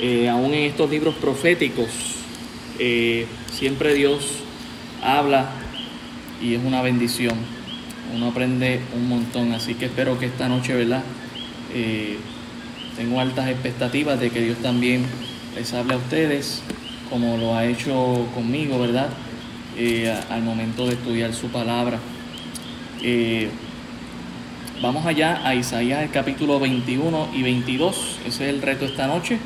eh, aún en estos libros proféticos, eh, siempre Dios habla y es una bendición. Uno aprende un montón, así que espero que esta noche, ¿verdad? Eh, tengo altas expectativas de que Dios también les hable a ustedes, como lo ha hecho conmigo, ¿verdad? al momento de estudiar su palabra. Vamos allá a Isaías capítulo 21 y 22. Ese es el reto esta noche.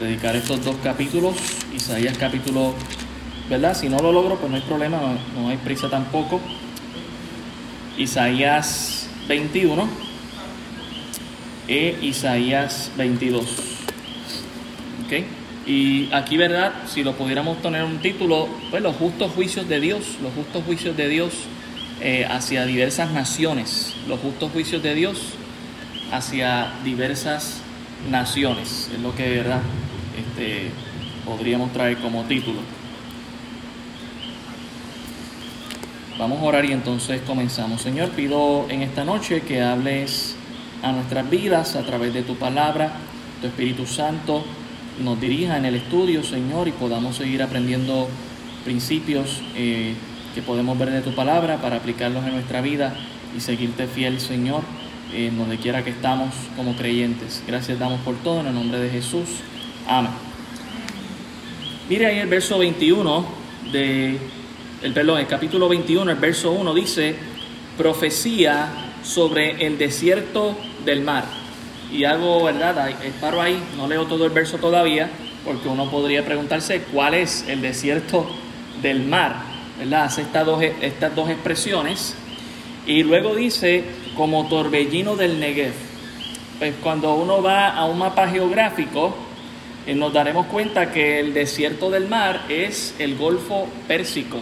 Dedicar estos dos capítulos. Isaías capítulo, ¿verdad? Si no lo logro, pues no hay problema, no, hay prisa tampoco. Isaías 21 e Isaías 22. ¿Ok? Y aquí, ¿verdad? Si lo pudiéramos poner un título, pues los justos juicios de Dios, los justos juicios de Dios eh, hacia diversas naciones, los justos juicios de Dios hacia diversas naciones, es lo que verdad este, podríamos traer como título. Vamos a orar y entonces comenzamos. Señor, pido en esta noche que hables a nuestras vidas a través de tu palabra, tu Espíritu Santo nos dirija en el estudio, Señor, y podamos seguir aprendiendo principios. Eh, que podemos ver de tu palabra para aplicarlos en nuestra vida y seguirte fiel, Señor, en donde quiera que estamos como creyentes. Gracias damos por todo en el nombre de Jesús. Amén. Mire ahí el verso 21 de el perdón, el capítulo 21, el verso 1 dice profecía sobre el desierto del mar. Y hago, ¿verdad? Paro ahí, no leo todo el verso todavía, porque uno podría preguntarse cuál es el desierto del mar. Hace estas dos, estas dos expresiones. Y luego dice como torbellino del Negev. Pues cuando uno va a un mapa geográfico, nos daremos cuenta que el desierto del mar es el Golfo Pérsico.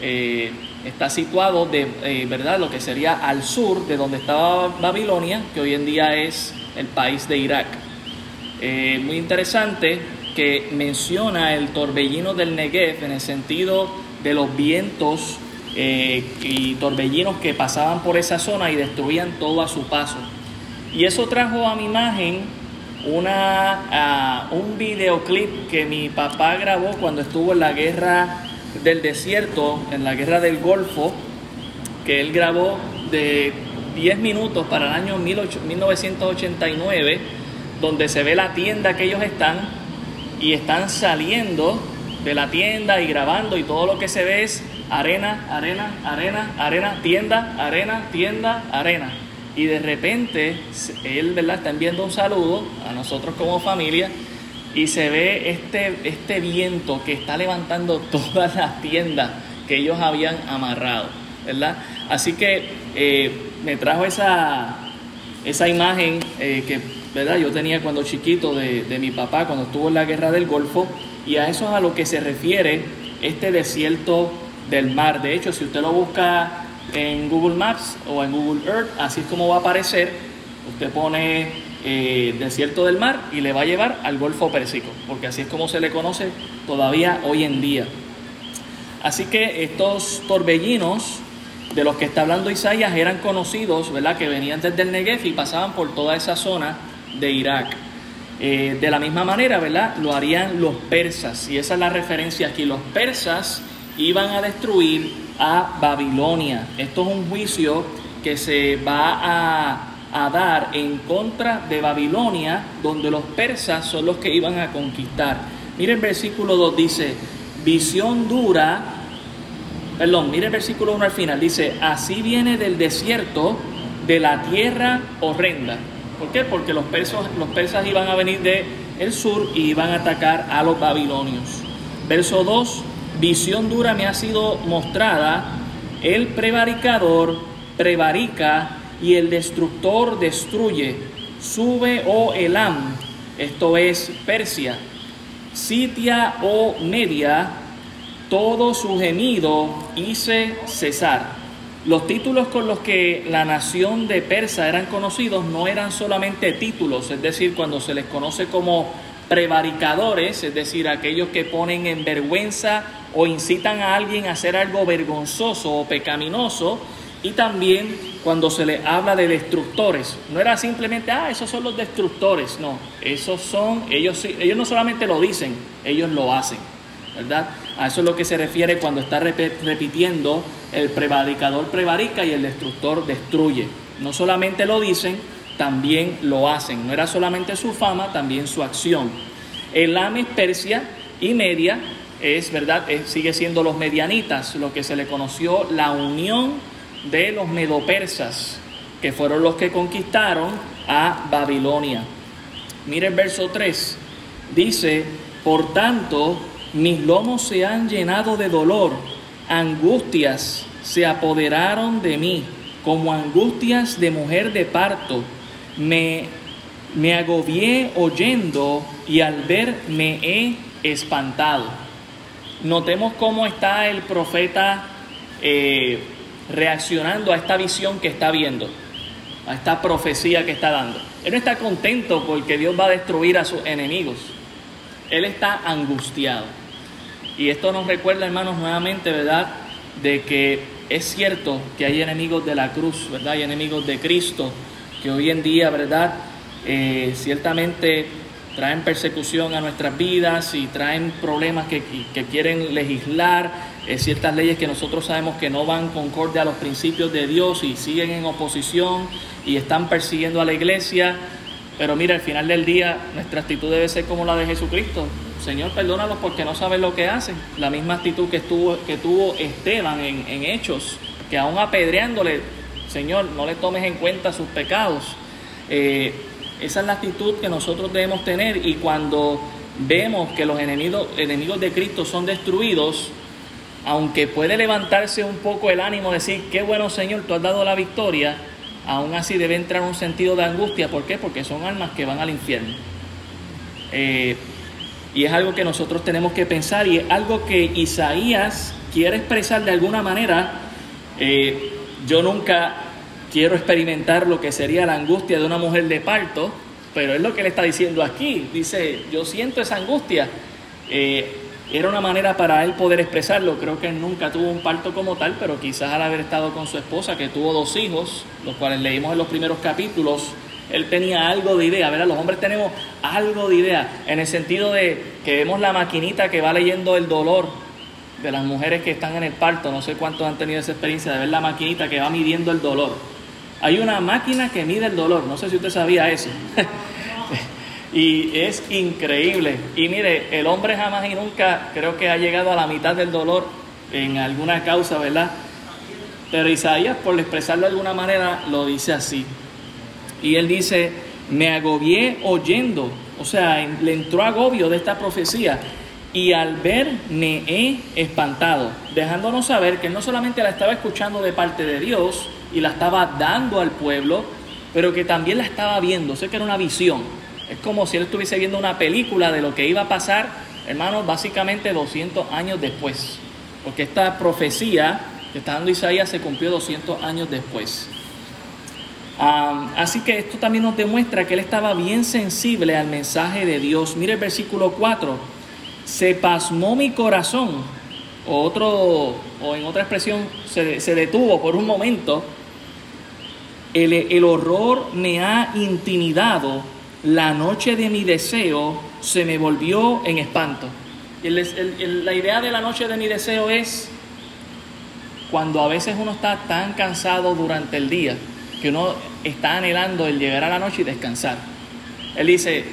Eh, está situado de eh, verdad lo que sería al sur de donde estaba Babilonia, que hoy en día es el país de Irak. muy interesante que menciona el torbellino del Negev en el sentido de los vientos eh, y torbellinos que pasaban por esa zona y destruían todo a su paso. Y eso trajo a mi imagen una, un videoclip que mi papá grabó cuando estuvo en la guerra del desierto, en la guerra del Golfo, que él grabó de 10 minutos para el año 1989, donde se ve la tienda que ellos están y están saliendo de la tienda y grabando y todo lo que se ve es arena, arena, arena, arena, tienda, arena, tienda, arena. Y de repente él ¿verdad? está enviando un saludo a nosotros como familia y se ve este, este viento que está levantando todas las tiendas que ellos habían amarrado, ¿verdad? Así que eh, me trajo esa, esa imagen eh, que ¿verdad? yo tenía cuando chiquito de, de mi papá cuando estuvo en la guerra del Golfo y a eso es a lo que se refiere este desierto del mar. De hecho, si usted lo busca en Google Maps o en Google Earth, así es como va a aparecer. Usted pone eh, desierto del mar y le va a llevar al Golfo Pérsico, porque así es como se le conoce todavía hoy en día. Así que estos torbellinos de los que está hablando Isaías eran conocidos, ¿verdad? Que venían desde el Negev y pasaban por toda esa zona de Irak. Eh, de la misma manera, ¿verdad? Lo harían los persas. Y esa es la referencia aquí. Los persas iban a destruir a Babilonia. Esto es un juicio que se va a, a dar en contra de Babilonia, donde los persas son los que iban a conquistar. Mire el versículo 2, dice, visión dura, perdón, mire el versículo 1 al final, dice, así viene del desierto de la tierra horrenda. ¿Por qué? Porque los persas, los persas iban a venir del el sur y iban a atacar a los babilonios. Verso 2, visión dura me ha sido mostrada, el prevaricador prevarica y el destructor destruye. Sube, oh Elam, esto es Persia, sitia, oh Media, todo su gemido hice cesar. Los títulos con los que la nación de Persa eran conocidos no eran solamente títulos, es decir, cuando se les conoce como prevaricadores, es decir, aquellos que ponen en vergüenza o incitan a alguien a hacer algo vergonzoso o pecaminoso, Y también cuando se le habla de destructores, no era simplemente, ah, esos son los destructores, no, esos son, ellos, ellos no solamente lo dicen, ellos lo hacen, ¿verdad? A eso es lo que se refiere cuando está repitiendo el prevaricador prevarica y el destructor destruye. No solamente lo dicen, también lo hacen. No era solamente su fama, también su acción. El Ames Persia y Media es verdad, sigue siendo los medianitas, lo que se le conoció la unión de los medopersas, que fueron los que conquistaron a Babilonia. Mire verso 3, dice, por tanto, mis lomos se han llenado de dolor, angustias se apoderaron de mí, como angustias de mujer de parto. Me, me agobié oyendo y al ver me he espantado. Notemos cómo está el profeta eh, reaccionando a esta visión que está viendo, a esta profecía que está dando. Él no está contento porque Dios va a destruir a sus enemigos. Él está angustiado. Y esto nos recuerda, hermanos, nuevamente, ¿verdad? De que es cierto que hay enemigos de la cruz, ¿verdad? Hay enemigos de Cristo que hoy en día, ¿verdad? Eh, ciertamente traen persecución a nuestras vidas y traen problemas que, que quieren legislar eh, ciertas leyes que nosotros sabemos que no van concorde a los principios de Dios y siguen en oposición y están persiguiendo a la iglesia. Pero mira, al final del día nuestra actitud debe ser como la de Jesucristo. Señor, perdónalos porque no saben lo que hacen. La misma actitud que, estuvo, que tuvo Esteban en, Hechos, que aún apedreándole, Señor, no le tomes en cuenta sus pecados. Eh, esa es la actitud que nosotros debemos tener y cuando vemos que los enemigos, enemigos de Cristo son destruidos, aunque puede levantarse un poco el ánimo, decir, qué bueno Señor, tú has dado la victoria, aún así debe entrar un sentido de angustia. ¿Por qué? Porque son almas que van al infierno. Eh, y es algo que nosotros tenemos que pensar y es algo que Isaías quiere expresar de alguna manera. Eh, yo nunca quiero experimentar lo que sería la angustia de una mujer de parto, pero es lo que le está diciendo aquí. Dice, yo siento esa angustia. Eh, era una manera para él poder expresarlo. Creo que él nunca tuvo un parto como tal, pero quizás al haber estado con su esposa, que tuvo dos hijos, los cuales leímos en los primeros capítulos, él tenía algo de idea, ¿verdad? Los hombres tenemos algo de idea, en el sentido de que vemos la maquinita que va leyendo el dolor de las mujeres que están en el parto. No sé cuántos han tenido esa experiencia de ver la maquinita que va midiendo el dolor. Hay una máquina que mide el dolor, no sé si usted sabía eso. Y es increíble. Y mire, el hombre jamás y nunca creo que ha llegado a la mitad del dolor en alguna causa, ¿verdad? Pero Isaías, por expresarlo de alguna manera, lo dice así. Y él dice, me agobié oyendo, o sea, le entró agobio de esta profecía y al ver me he espantado, dejándonos saber que no solamente la estaba escuchando de parte de Dios y la estaba dando al pueblo, pero que también la estaba viendo, sé que era una visión. Es como si él estuviese viendo una película de lo que iba a pasar, hermanos, básicamente 200 años después. Porque esta profecía que está dando Isaías se cumplió 200 años después. así que esto también nos demuestra que él estaba bien sensible al mensaje de Dios. Mire el versículo 4. Se pasmó mi corazón. O, otro, o en otra expresión, se, se detuvo por un momento. El, el horror me ha intimidado la noche de mi deseo se me volvió en espanto. la idea de la noche de mi deseo es cuando a veces uno está tan cansado durante el día que uno está anhelando el llegar a la noche y descansar. Él dice,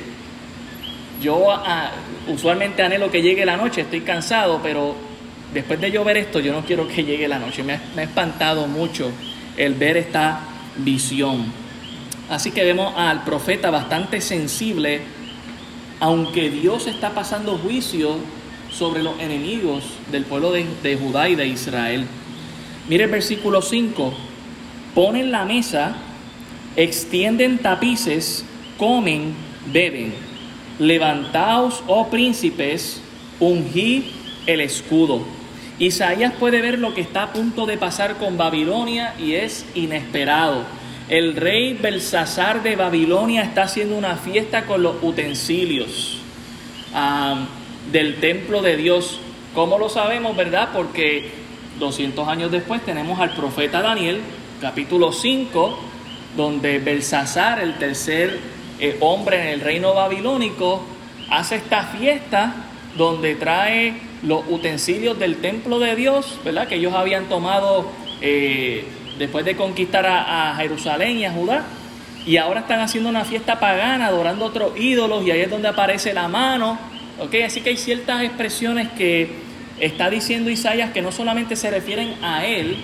yo ah, usualmente anhelo que llegue la noche, estoy cansado, pero después de yo ver esto, yo no quiero que llegue la noche. me ha espantado mucho el ver esta visión. Así que vemos al profeta bastante sensible, aunque Dios está pasando juicio sobre los enemigos del pueblo de, Judá y de Israel. Mire el versículo 5, ponen la mesa, extienden tapices, comen, beben. Levantaos, oh príncipes, ungid el escudo. Isaías puede ver lo que está a punto de pasar con Babilonia y es inesperado. El rey Belsasar de Babilonia está haciendo una fiesta con los utensilios del templo de Dios. ¿Cómo lo sabemos, verdad? Porque 200 años después tenemos al profeta Daniel capítulo 5, donde Belsasar, el tercer eh, hombre en el reino babilónico, hace esta fiesta donde trae los utensilios del templo de Dios, ¿verdad? Que ellos habían tomado eh, después de conquistar a, Jerusalén y a Judá. Y ahora están haciendo una fiesta pagana, adorando otros ídolos, y ahí es donde aparece la mano. ¿ok? Así que hay ciertas expresiones que está diciendo Isaías que no solamente se refieren a él,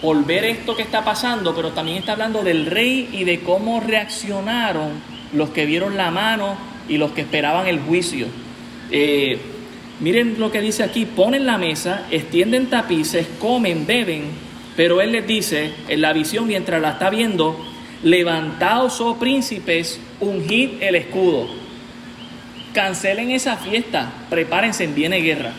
por ver esto que está pasando, pero también está hablando del rey y de cómo reaccionaron los que vieron la mano y los que esperaban el juicio. Eh, miren lo que dice aquí, ponen la mesa, extienden tapices, comen, beben, pero él les dice en la visión mientras la está viendo, levantaos, oh príncipes, ungid el escudo. Cancelen esa fiesta, prepárense, viene guerra.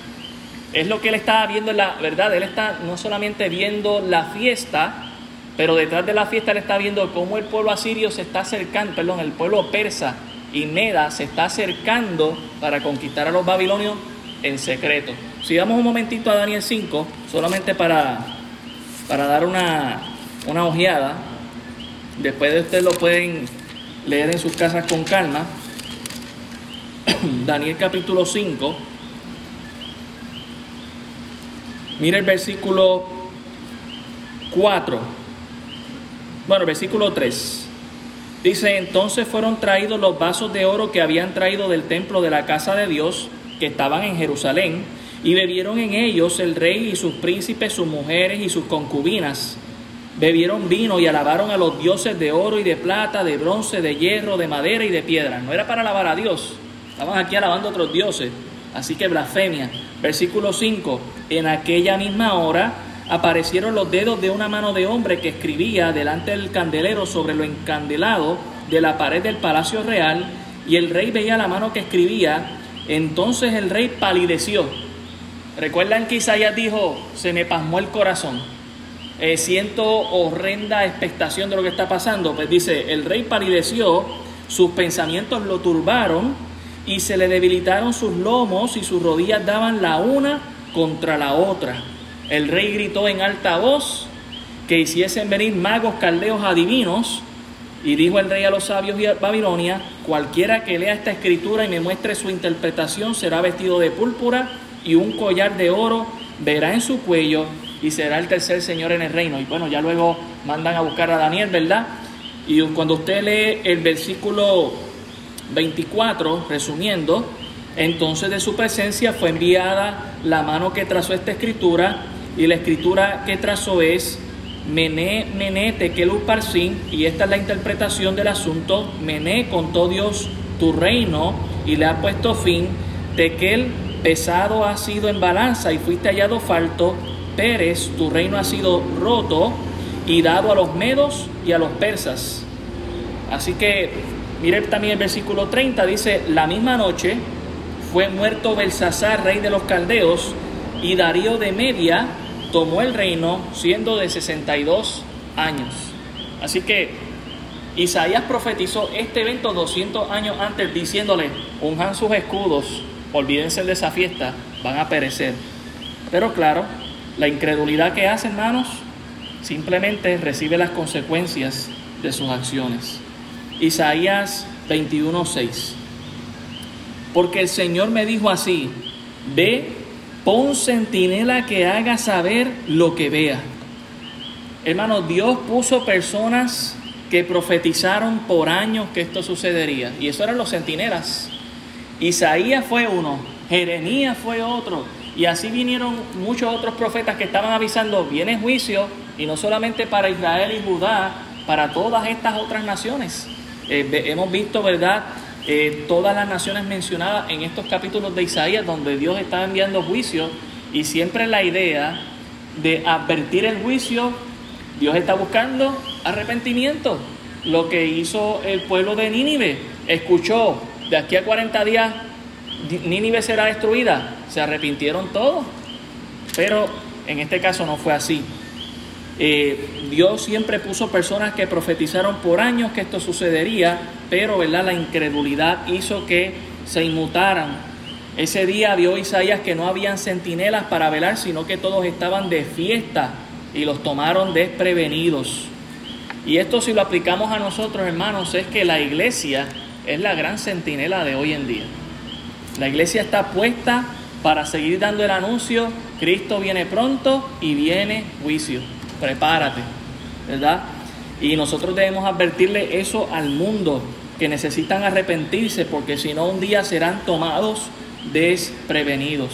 Es lo que él está viendo en la verdad. Él está no solamente viendo la fiesta, pero detrás de la fiesta él está viendo cómo el pueblo asirio se está acercando, perdón, el pueblo persa y Meda se está acercando para conquistar a los babilonios en secreto. Sigamos un momentito a Daniel 5, solamente para, para dar una, una ojeada. Después de ustedes lo pueden leer en sus casas con calma. Daniel capítulo 5. Mira el versículo 4. Bueno, versículo 3. Dice, entonces fueron traídos los vasos de oro que habían traído del templo de la casa de Dios, que estaban en Jerusalén, y bebieron en ellos el rey y sus príncipes, sus mujeres y sus concubinas. Bebieron vino y alabaron a los dioses de oro y de plata, de bronce, de hierro, de madera y de piedra. No era para alabar a Dios, estaban aquí alabando a otros dioses. Así que blasfemia. Versículo 5. En aquella misma hora aparecieron los dedos de una mano de hombre que escribía delante del candelero sobre lo encandelado de la pared del palacio real, y el rey veía la mano que escribía. Entonces el rey palideció. Recuerdan que Isaías dijo, se me pasmó el corazón. Eh, siento horrenda expectación de lo que está pasando. Pues dice, el rey palideció, sus pensamientos lo turbaron y se le debilitaron sus lomos y sus rodillas daban la una contra la otra. El rey gritó en alta voz que hiciesen venir magos, caldeos, adivinos, y dijo el rey a los sabios de Babilonia, cualquiera que lea esta escritura y me muestre su interpretación será vestido de púrpura y un collar de oro verá en su cuello y será el tercer señor en el reino. Y bueno, ya luego mandan a buscar a Daniel, ¿verdad? Y cuando usted lee el versículo 24, resumiendo, entonces de su presencia fue enviada la mano que trazó esta escritura, y la escritura que trazó es Mené, Mené, Tekel Parsin, y esta es la interpretación del asunto. Mené contó Dios tu reino y le ha puesto fin. Tekel pesado ha sido en balanza y fuiste hallado falto. Pérez, tu reino ha sido roto y dado a los medos y a los persas. Así que Mire también el versículo 30, dice, la misma noche fue muerto Belsasar, rey de los caldeos, y Darío de Media tomó el reino siendo de 62 años. Así que Isaías profetizó este evento 200 años antes diciéndole, unjan sus escudos, olvídense de esa fiesta, van a perecer. Pero claro, la incredulidad que hace, hermanos, simplemente recibe las consecuencias de sus acciones. Isaías 21:6. Porque el Señor me dijo así, ve, pon centinela que haga saber lo que vea. Hermano, Dios puso personas que profetizaron por años que esto sucedería. Y eso eran los centinelas. Isaías fue uno, Jeremías fue otro. Y así vinieron muchos otros profetas que estaban avisando, viene juicio, y no solamente para Israel y Judá, para todas estas otras naciones. Eh, hemos visto, ¿verdad? Eh, todas las naciones mencionadas en estos capítulos de Isaías donde Dios está enviando juicio y siempre la idea de advertir el juicio, Dios está buscando arrepentimiento. Lo que hizo el pueblo de Nínive, escuchó, de aquí a 40 días Nínive será destruida, se arrepintieron todos, pero en este caso no fue así. Eh, Dios siempre puso personas que profetizaron por años que esto sucedería, pero ¿verdad? la incredulidad hizo que se inmutaran. Ese día vio Isaías que no habían centinelas para velar, sino que todos estaban de fiesta y los tomaron desprevenidos. Y esto si lo aplicamos a nosotros, hermanos, es que la iglesia es la gran centinela de hoy en día. La iglesia está puesta para seguir dando el anuncio, Cristo viene pronto y viene juicio. Prepárate, ¿verdad? Y nosotros debemos advertirle eso al mundo, que necesitan arrepentirse porque si no un día serán tomados desprevenidos.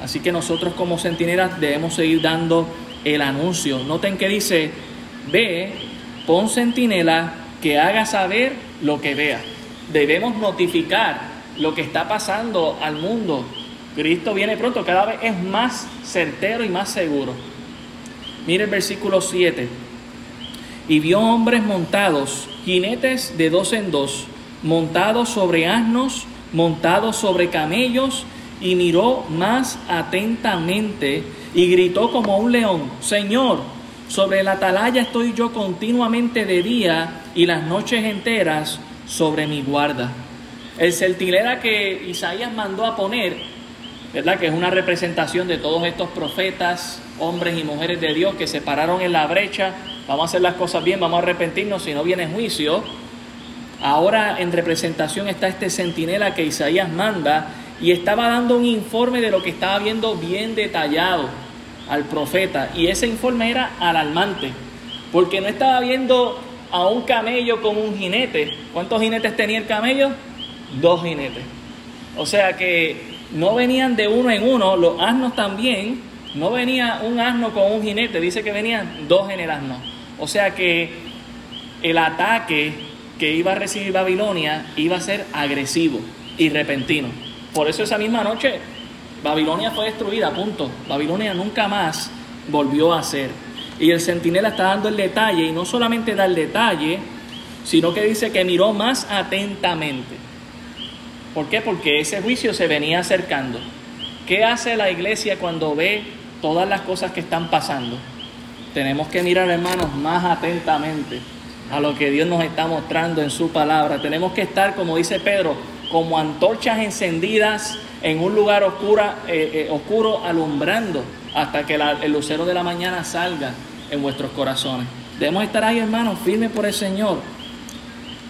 Así que nosotros como centinelas debemos seguir dando el anuncio. Noten que dice, ve, pon centinela que haga saber lo que vea. Debemos notificar lo que está pasando al mundo. Cristo viene pronto, cada vez es más certero y más seguro. Mire el versículo 7. Y vio hombres montados, jinetes de dos en dos, montados sobre asnos, montados sobre camellos, y miró más atentamente y gritó como un león, Señor, sobre la atalaya estoy yo continuamente de día y las noches enteras sobre mi guarda. El centinela que Isaías mandó a poner, ¿verdad? Que es una representación de todos estos profetas, hombres y mujeres de Dios que se pararon en la brecha. Vamos a hacer las cosas bien, vamos a arrepentirnos si no viene juicio. Ahora en representación está este centinela que Isaías manda y estaba dando un informe de lo que estaba viendo bien detallado al profeta. Y ese informe era alarmante, porque no estaba viendo a un camello con un jinete. ¿Cuántos jinetes tenía el camello? dos jinetes. O sea que no venían de uno en uno, los asnos también, no venía un asno con un jinete, dice que venían dos en el asno. O sea que el ataque que iba a recibir Babilonia iba a ser agresivo y repentino. Por eso esa misma noche Babilonia fue destruida, punto. Babilonia nunca más volvió a ser. Y el centinela está dando el detalle, y no solamente da el detalle, sino que dice que miró más atentamente. ¿Por qué? Porque ese juicio se venía acercando. ¿Qué hace la iglesia cuando ve todas las cosas que están pasando? Tenemos que mirar, hermanos, más atentamente a lo que Dios nos está mostrando en su palabra. Tenemos que estar, como dice Pedro, como antorchas encendidas en un lugar eh, eh, oscuro, alumbrando hasta que el lucero de la mañana salga en vuestros corazones. Debemos estar ahí, hermanos, firmes por el Señor.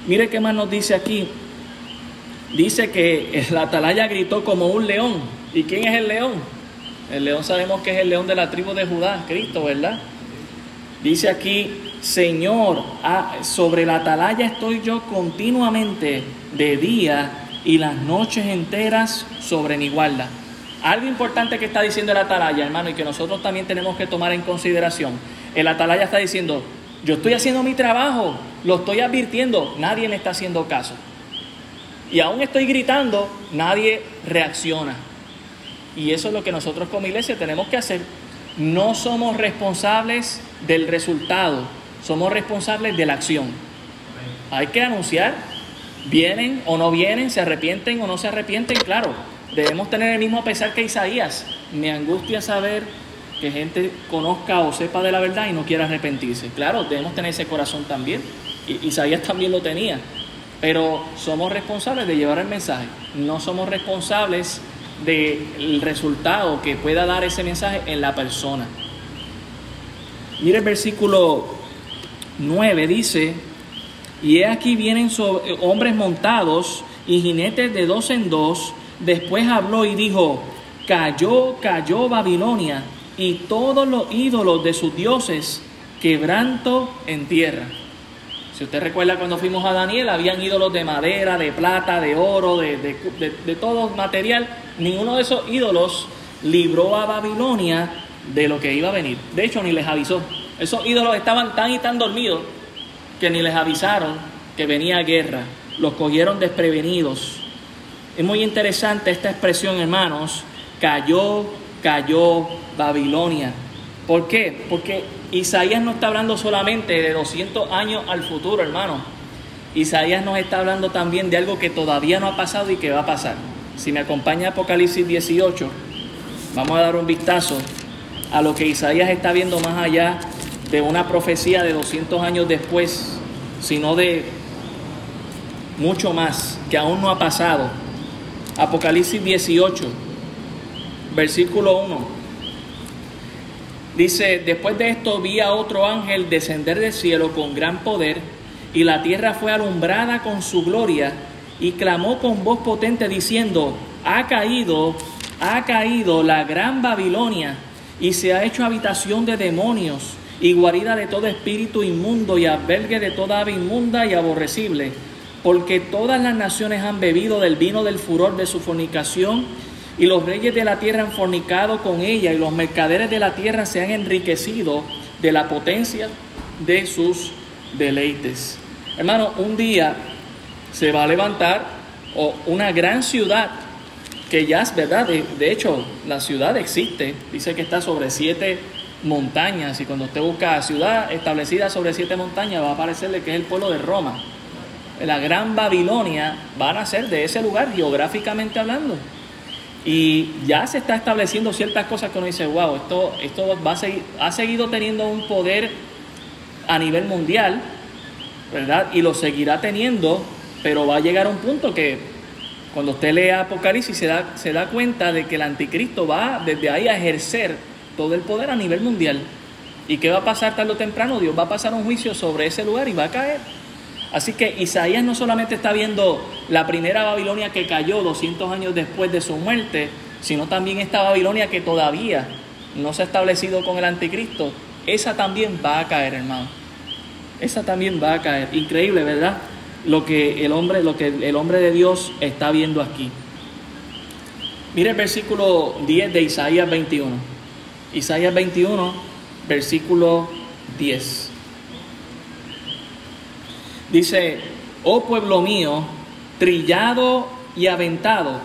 Mire qué más nos dice aquí dice que la atalaya gritó como un león. ¿Y quién es el león? El león sabemos que es el león de la tribu de Judá, Cristo, ¿verdad? Dice aquí, Señor, ah, sobre la atalaya estoy yo continuamente de día y las noches enteras sobre mi guarda. Algo importante que está diciendo el atalaya, hermano, y que nosotros también tenemos que tomar en consideración. El atalaya está diciendo, yo estoy haciendo mi trabajo, lo estoy advirtiendo, nadie me está haciendo caso y aún estoy gritando, nadie reacciona. Y eso es lo que nosotros como iglesia tenemos que hacer. No somos responsables del resultado, somos responsables de la acción. Hay que anunciar, vienen o no vienen, se arrepienten o no se arrepienten, claro. Debemos tener el mismo pesar que Isaías. Me angustia saber que gente conozca o sepa de la verdad y no quiera arrepentirse. Claro, debemos tener ese corazón también. Isaías también lo tenía. Pero somos responsables de llevar el mensaje, no somos responsables del resultado que pueda dar ese mensaje en la persona. Mire el versículo 9, dice, y he aquí vienen hombres montados y jinetes de dos en dos. Después habló y dijo, cayó, cayó Babilonia y todos los ídolos de sus dioses quebranto en tierra. Si usted recuerda cuando fuimos a Daniel, habían ídolos de madera, de plata, de oro, de, de, todo material. Ninguno de esos ídolos libró a Babilonia de lo que iba a venir. De hecho, ni les avisó. Esos ídolos estaban tan y tan dormidos que ni les avisaron que venía guerra. Los cogieron desprevenidos. Es muy interesante esta expresión, hermanos. Cayó, cayó Babilonia. ¿Por qué? Porque Isaías no está hablando solamente de 200 años al futuro, hermano. Isaías nos está hablando también de algo que todavía no ha pasado y que va a pasar. Si me acompaña Apocalipsis 18, vamos a dar un vistazo a lo que Isaías está viendo más allá de una profecía de 200 años después, sino de mucho más que aún no ha pasado. Apocalipsis 18, versículo 1. Dice, después de esto vi a otro ángel descender del cielo con gran poder, y la tierra fue alumbrada con su gloria, y clamó con voz potente diciendo, ha caído, ha caído la gran Babilonia, y se ha hecho habitación de demonios, y guarida de todo espíritu inmundo, y albergue de toda ave inmunda y aborrecible, porque todas las naciones han bebido del vino del furor de su fornicación, y los reyes de la tierra han fornicado con ella y los mercaderes de la tierra se han enriquecido de la potencia de sus deleites. Hermano, un día se va a levantar una gran ciudad que ya es verdad, de, hecho la ciudad existe, dice que está sobre siete montañas y cuando usted busca ciudad establecida sobre siete montañas va a aparecerle que es el pueblo de Roma. La gran Babilonia va a nacer de ese lugar geográficamente hablando. Y ya se está estableciendo ciertas cosas que uno dice, wow, esto, esto va a seguir, ha seguido teniendo un poder a nivel mundial, ¿verdad? Y lo seguirá teniendo, pero va a llegar a un punto que cuando usted lee Apocalipsis se da, se da cuenta de que el anticristo va desde ahí a ejercer todo el poder a nivel mundial. ¿Y qué va a pasar tarde o temprano? Dios va a pasar un juicio sobre ese lugar y va a caer. Así que Isaías no solamente está viendo la primera Babilonia que cayó 200 años después de su muerte, sino también esta Babilonia que todavía no se ha establecido con el anticristo. Esa también va a caer, hermano. Esa también va a caer. Increíble, ¿verdad? Lo que el hombre, lo que el hombre de Dios está viendo aquí. Mire el versículo 10 de Isaías 21. Isaías 21, versículo 10. Dice, oh pueblo mío, trillado y aventado,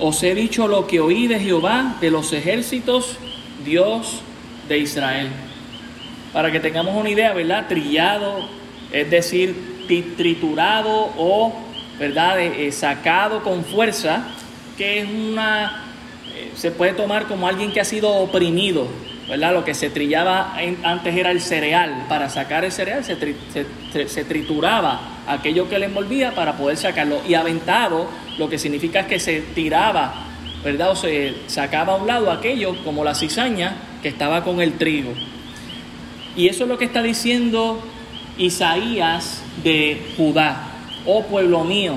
os he dicho lo que oí de Jehová, de los ejércitos, Dios de Israel. Para que tengamos una idea, ¿verdad? Trillado, es decir, triturado o, ¿verdad? Eh, eh, sacado con fuerza, que es una, eh, se puede tomar como alguien que ha sido oprimido, ¿verdad? Lo que se trillaba antes era el cereal. Para sacar el cereal se, se, trituraba aquello que le envolvía para poder sacarlo. Y aventado, lo que significa es que se tiraba, ¿verdad? O se sacaba a un lado aquello, como la cizaña, que estaba con el trigo. Y eso es lo que está diciendo Isaías de Judá. Oh pueblo mío,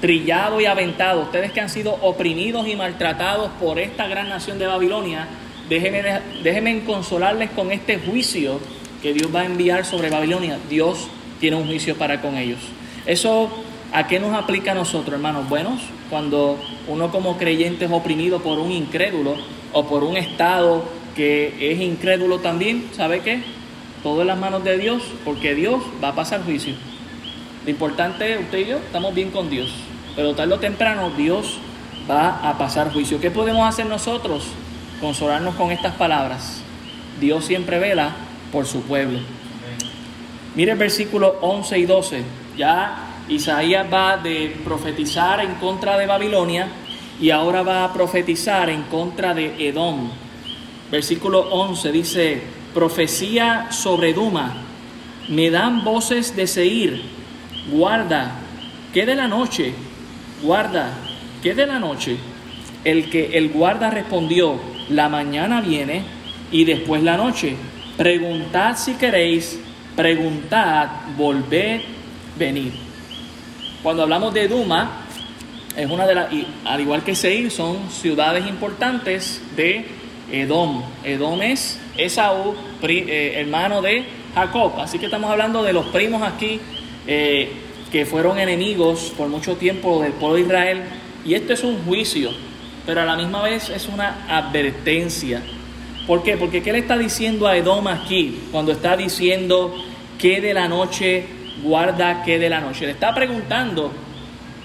trillado y aventado, ustedes que han sido oprimidos y maltratados por esta gran nación de Babilonia, Déjenme, consolarles con este juicio que Dios va a enviar sobre Babilonia. Dios tiene un juicio para con ellos. Eso, ¿a qué nos aplica a nosotros, hermanos? Buenos, cuando uno como creyente es oprimido por un incrédulo o por un estado que es incrédulo también, ¿sabe qué? Todo en las manos de Dios, porque Dios va a pasar juicio. Lo importante usted y yo estamos bien con Dios, pero tarde o temprano Dios va a pasar juicio. ¿Qué podemos hacer nosotros? Consolarnos con estas palabras. Dios siempre vela por su pueblo. Mire el versículo 11 y 12. Ya Isaías va de profetizar en contra de Babilonia y ahora va a profetizar en contra de Edom. Versículo 11 dice, profecía sobre Duma, me dan voces de Seir, guarda, que de la noche, guarda, que de la noche. El que el guarda respondió, la mañana viene y después la noche. Preguntad si queréis, preguntad, volved, venid. Cuando hablamos de Duma, es una de las, al igual que Seir, son ciudades importantes de Edom. Edom es Esaú, eh, hermano de Jacob. Así que estamos hablando de los primos aquí eh, que fueron enemigos por mucho tiempo del pueblo de Israel. Y esto es un juicio pero a la misma vez es una advertencia. ¿Por qué? Porque ¿qué le está diciendo a Edom aquí cuando está diciendo que de la noche guarda que de la noche? Le está preguntando,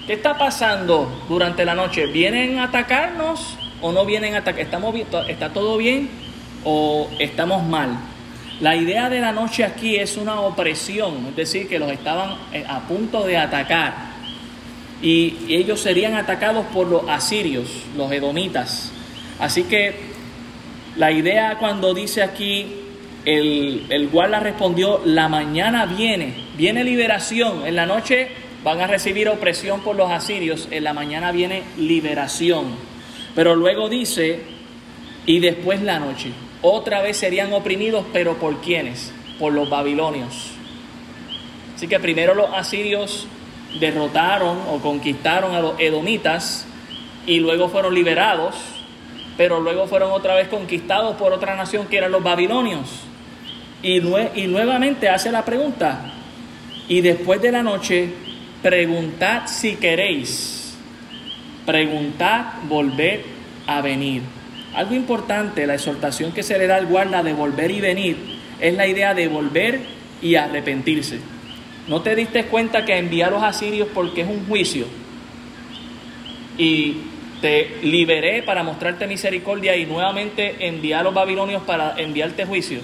¿qué está pasando durante la noche? ¿Vienen a atacarnos o no vienen a atacar? ¿Estamos, ¿Está todo bien o estamos mal? La idea de la noche aquí es una opresión, es decir, que los estaban eh, a punto de atacar y ellos serían atacados por los asirios, los edomitas. Así que la idea cuando dice aquí, el, el guarda respondió, la mañana viene, viene liberación, en la noche van a recibir opresión por los asirios, en la mañana viene liberación. Pero luego dice, y después la noche. otra vez serían oprimidos, pero ¿por quiénes? Por los babilonios. Así que primero los asirios derrotaron o conquistaron a los edomitas y luego fueron liberados, pero luego fueron otra vez conquistados por otra nación que eran los babilonios. Y, y nuevamente hace la pregunta, y después de la noche, preguntad si queréis, preguntad, volver a venir. Algo importante, la exhortación que se le da al guarda de volver y venir, es la idea de volver y arrepentirse. ¿No te diste cuenta que envié a los asirios porque es un juicio? Y te liberé para mostrarte misericordia y nuevamente envié a los babilonios para enviarte juicio.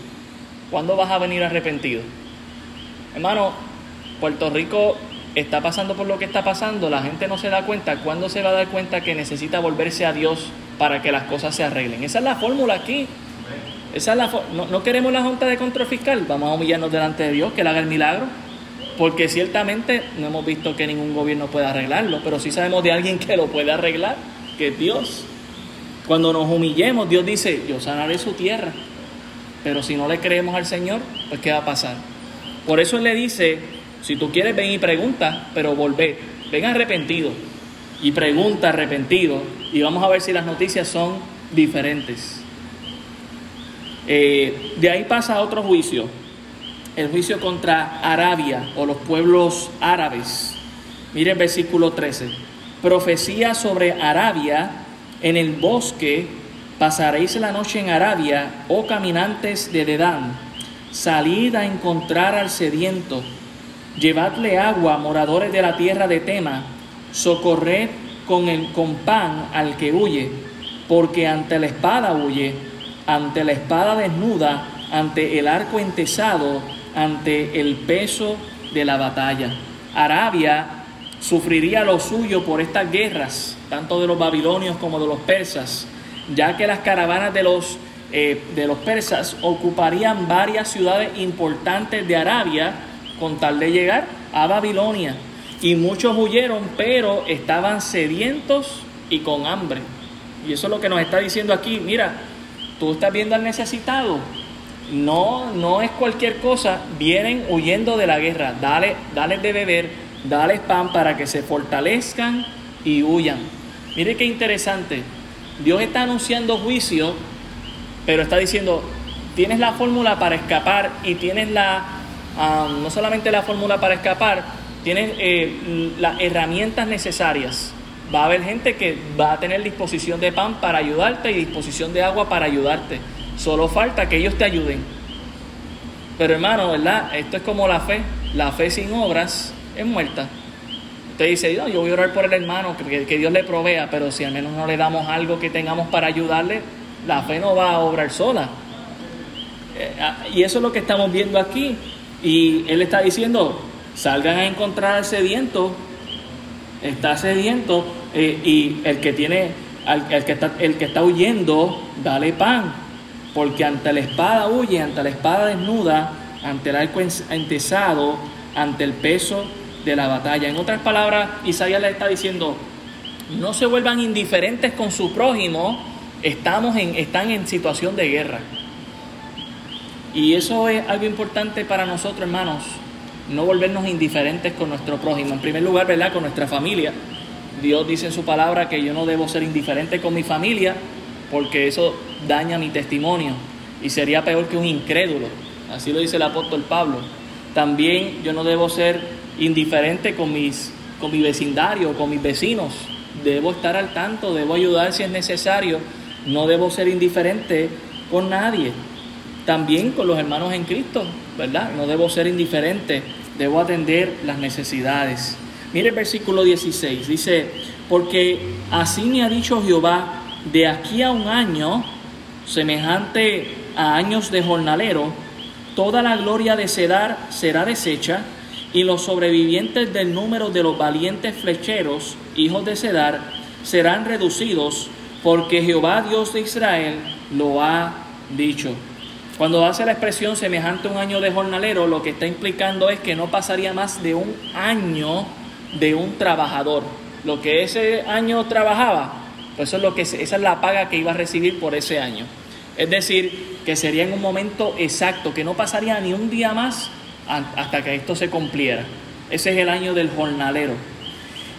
¿Cuándo vas a venir arrepentido? Hermano, Puerto Rico está pasando por lo que está pasando, la gente no se da cuenta. ¿Cuándo se va a dar cuenta que necesita volverse a Dios para que las cosas se arreglen? Esa es la fórmula aquí. Esa es la no, no, queremos la Junta de Control Fiscal, vamos a humillarnos delante de Dios, que le haga el milagro. Porque ciertamente no hemos visto que ningún gobierno pueda arreglarlo, pero sí sabemos de alguien que lo puede arreglar, que es Dios. Cuando nos humillemos, Dios dice, yo sanaré su tierra. Pero si no le creemos al Señor, pues ¿qué va a pasar? Por eso Él le dice, si tú quieres, ven y pregunta, pero volver. Ven arrepentido y pregunta arrepentido y vamos a ver si las noticias son diferentes. Eh, de ahí pasa otro juicio, el juicio contra Arabia o los pueblos árabes. Miren versículo 13. Profecía sobre Arabia en el bosque, pasaréis la noche en Arabia, oh caminantes de Dedán, salid a encontrar al sediento Llevadle agua, moradores de la tierra de Tema, socorred con, el, con pan al que huye, porque ante la espada huye, ante la espada desnuda, ante el arco entesado, ante el peso de la batalla. Arabia sufriría lo suyo por estas guerras, tanto de los babilonios como de los persas, ya que las caravanas de los, eh, de los persas ocuparían varias ciudades importantes de Arabia, con tal de llegar a Babilonia. Y muchos huyeron, pero estaban sedientos y con hambre. Y eso es lo que nos está diciendo aquí. Mira, tú estás viendo al necesitado. No, no es cualquier cosa. Vienen huyendo de la guerra. Dale, dale de beber, dale pan para que se fortalezcan y huyan. Mire qué interesante. Dios está anunciando juicio, pero está diciendo, tienes la fórmula para escapar y tienes la no solamente la fórmula para escapar, tienes eh, las herramientas necesarias. Va a haber gente que va a tener disposición de pan para ayudarte y disposición de agua para ayudarte. Solo falta que ellos te ayuden. Pero hermano, ¿verdad? Esto es como la fe. La fe sin obras es muerta. Usted dice, yo voy a orar por el hermano, que, que Dios le provea, pero si al menos no le damos algo que tengamos para ayudarle, la fe no va a obrar sola. Eh, ah, y eso es lo que estamos viendo aquí. Y él está diciendo, salgan a encontrar al sediento, está sediento, eh, y el que tiene, el, que está, el que está huyendo, dale pan, porque ante la espada huye, ante la espada desnuda, ante el arco entesado, ante el peso de la batalla. En otras palabras, Isaías le está diciendo, no se vuelvan indiferentes con su prójimo, estamos en, están en situación de guerra. Y eso es algo importante para nosotros, hermanos, no volvernos indiferentes con nuestro prójimo. En primer lugar, ¿verdad? Con nuestra familia. Dios dice en su palabra que yo no debo ser indiferente con mi familia porque eso daña mi testimonio y sería peor que un incrédulo. Así lo dice el apóstol Pablo. También yo no debo ser indiferente con, mis, con mi vecindario, con mis vecinos. Debo estar al tanto, debo ayudar si es necesario. No debo ser indiferente con nadie también con los hermanos en Cristo, ¿verdad? No debo ser indiferente, debo atender las necesidades. Mire el versículo 16, dice, porque así me ha dicho Jehová, de aquí a un año, semejante a años de jornalero, toda la gloria de Cedar será deshecha, y los sobrevivientes del número de los valientes flecheros, hijos de Cedar, serán reducidos, porque Jehová Dios de Israel lo ha dicho. Cuando hace la expresión semejante a un año de jornalero, lo que está implicando es que no pasaría más de un año de un trabajador. Lo que ese año trabajaba, pues eso es lo que esa es la paga que iba a recibir por ese año. Es decir, que sería en un momento exacto, que no pasaría ni un día más hasta que esto se cumpliera. Ese es el año del jornalero.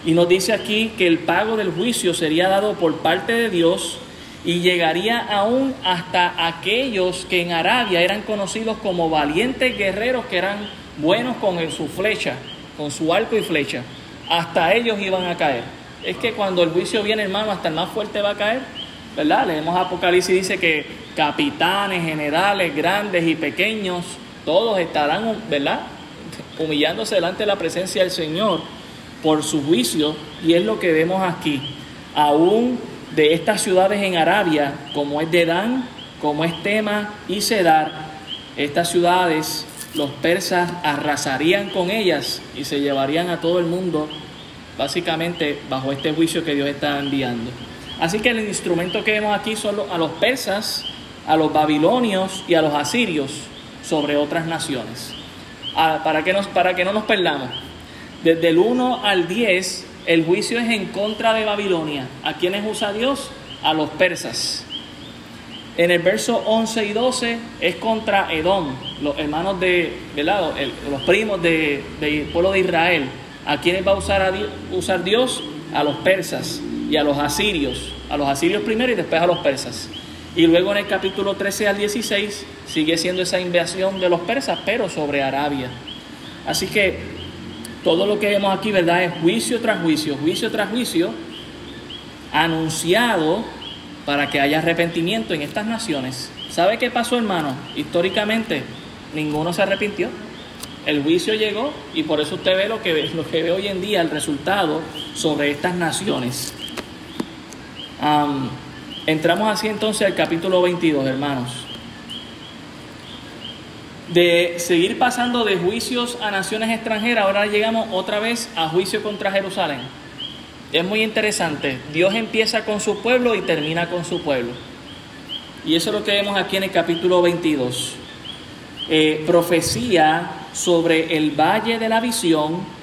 Y nos dice aquí que el pago del juicio sería dado por parte de Dios y llegaría aún hasta aquellos que en Arabia eran conocidos como valientes guerreros que eran buenos con su flecha, con su arco y flecha. Hasta ellos iban a caer. Es que cuando el juicio viene, hermano, hasta el más fuerte va a caer. ¿Verdad? Leemos Apocalipsis dice que capitanes, generales, grandes y pequeños, todos estarán, ¿verdad? Humillándose delante de la presencia del Señor por su juicio. Y es lo que vemos aquí. Aún de estas ciudades en Arabia, como es Dedán, como es Tema y Sedar, estas ciudades los persas arrasarían con ellas y se llevarían a todo el mundo básicamente bajo este juicio que Dios está enviando. Así que el instrumento que vemos aquí son a los persas, a los babilonios y a los asirios sobre otras naciones. Ah, para, que no nos perdamos, desde el 1 al 10 el juicio es en contra de Babilonia. ¿A quiénes usa Dios? A los persas. En el verso 11 y 12 es contra Edom, los hermanos de, los primos del pueblo de Israel. ¿A quiénes va a usar, a usar Dios? A los persas y a los asirios. A los asirios primero y después a los persas. Y luego en el capítulo 13 al 16 sigue siendo esa invasión de los persas, pero sobre Arabia. Así que todo lo que vemos aquí, ¿verdad? Es juicio tras juicio, juicio tras juicio, anunciado para que haya arrepentimiento en estas naciones. ¿Sabe qué pasó, hermano? Históricamente, ninguno se arrepintió. El juicio llegó y por eso usted ve lo que ve, lo que ve hoy en día, el resultado sobre estas naciones. entramos así entonces al capítulo 22, hermanos de seguir pasando de juicios a naciones extranjeras, ahora llegamos otra vez a juicio contra Jerusalén. Es muy interesante. Dios empieza con su pueblo y termina con su pueblo. Y eso es lo que vemos aquí en el capítulo 22. Eh, profecía sobre el valle de la visión.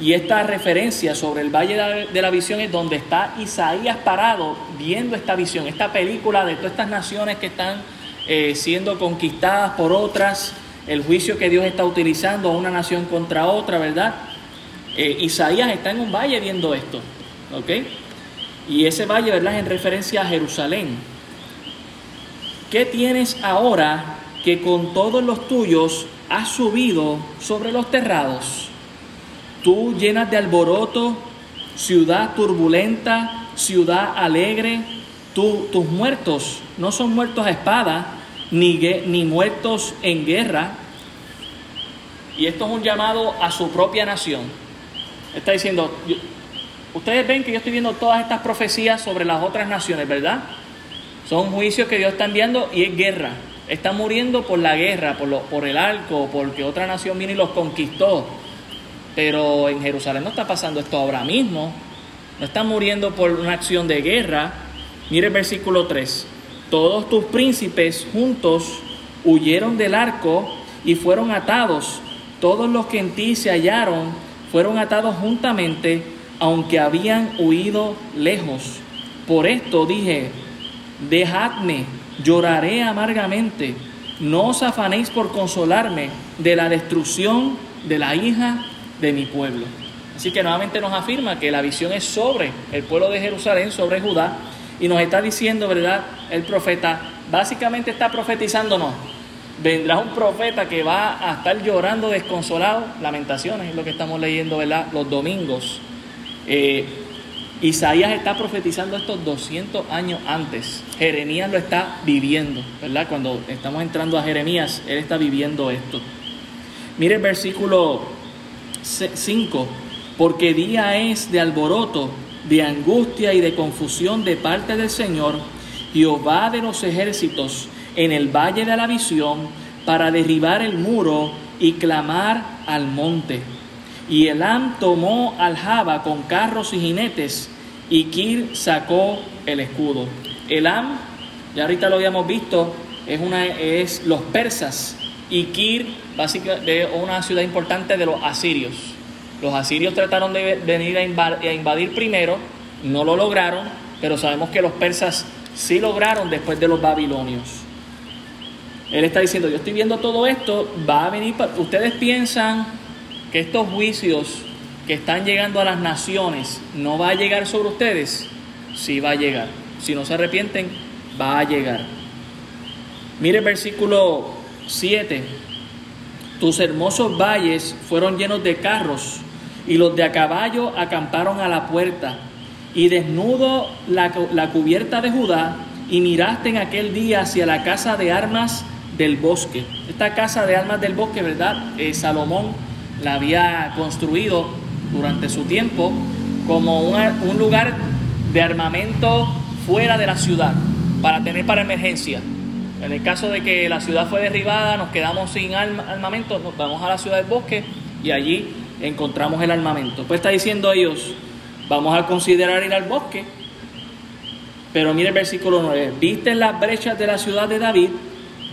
Y esta referencia sobre el valle de la visión es donde está Isaías parado viendo esta visión, esta película de todas estas naciones que están eh, siendo conquistadas por otras, el juicio que Dios está utilizando a una nación contra otra, ¿verdad? Eh, Isaías está en un valle viendo esto, ¿ok? Y ese valle, ¿verdad? Es en referencia a Jerusalén. ¿Qué tienes ahora que con todos los tuyos has subido sobre los terrados? Tú llenas de alboroto, ciudad turbulenta, ciudad alegre, tus muertos no son muertos a espada, ni, ni muertos en guerra. Y esto es un llamado a su propia nación. Está diciendo, ustedes ven que yo estoy viendo todas estas profecías sobre las otras naciones, ¿verdad? Son juicios que Dios está enviando y es guerra. Están muriendo por la guerra, por, lo, por el arco, porque otra nación vino y los conquistó. Pero en Jerusalén no está pasando esto ahora mismo. No están muriendo por una acción de guerra, Mire el versículo 3. Todos tus príncipes juntos huyeron del arco y fueron atados. Todos los que en ti se hallaron fueron atados juntamente, aunque habían huido lejos. Por esto dije, dejadme, lloraré amargamente. No os afanéis por consolarme de la destrucción de la hija de mi pueblo. Así que nuevamente nos afirma que la visión es sobre el pueblo de Jerusalén, sobre Judá, y nos está diciendo, ¿verdad? El profeta, básicamente está profetizándonos. Vendrá un profeta que va a estar llorando desconsolado, lamentaciones, es lo que estamos leyendo, ¿verdad? Los domingos. Eh, Isaías está profetizando estos 200 años antes. Jeremías lo está viviendo, ¿verdad? Cuando estamos entrando a Jeremías, él está viviendo esto. Mire el versículo 5, porque día es de alboroto de angustia y de confusión de parte del Señor, Jehová de los ejércitos, en el valle de la visión, para derribar el muro y clamar al monte. Y Elam tomó al Jaba con carros y jinetes, y Kir sacó el escudo. Elam, ya ahorita lo habíamos visto, es, una, es los persas, y Kir, básicamente, una ciudad importante de los asirios. Los asirios trataron de venir a invadir primero, no lo lograron, pero sabemos que los persas sí lograron después de los babilonios. Él está diciendo, yo estoy viendo todo esto, va a venir, ustedes piensan que estos juicios que están llegando a las naciones no va a llegar sobre ustedes, sí va a llegar. Si no se arrepienten, va a llegar. Mire el versículo 7. Tus hermosos valles fueron llenos de carros y los de a caballo acamparon a la puerta. Y desnudo la, la cubierta de Judá y miraste en aquel día hacia la casa de armas del bosque. Esta casa de armas del bosque, ¿verdad? Eh, Salomón la había construido durante su tiempo como un lugar de armamento fuera de la ciudad, para tener para emergencia. En el caso de que la ciudad fue derribada, nos quedamos sin armamento, nos vamos a la ciudad del bosque y allí encontramos el armamento. Pues está diciendo ellos, vamos a considerar ir al bosque. Pero mire el versículo 9, viste las brechas de la ciudad de David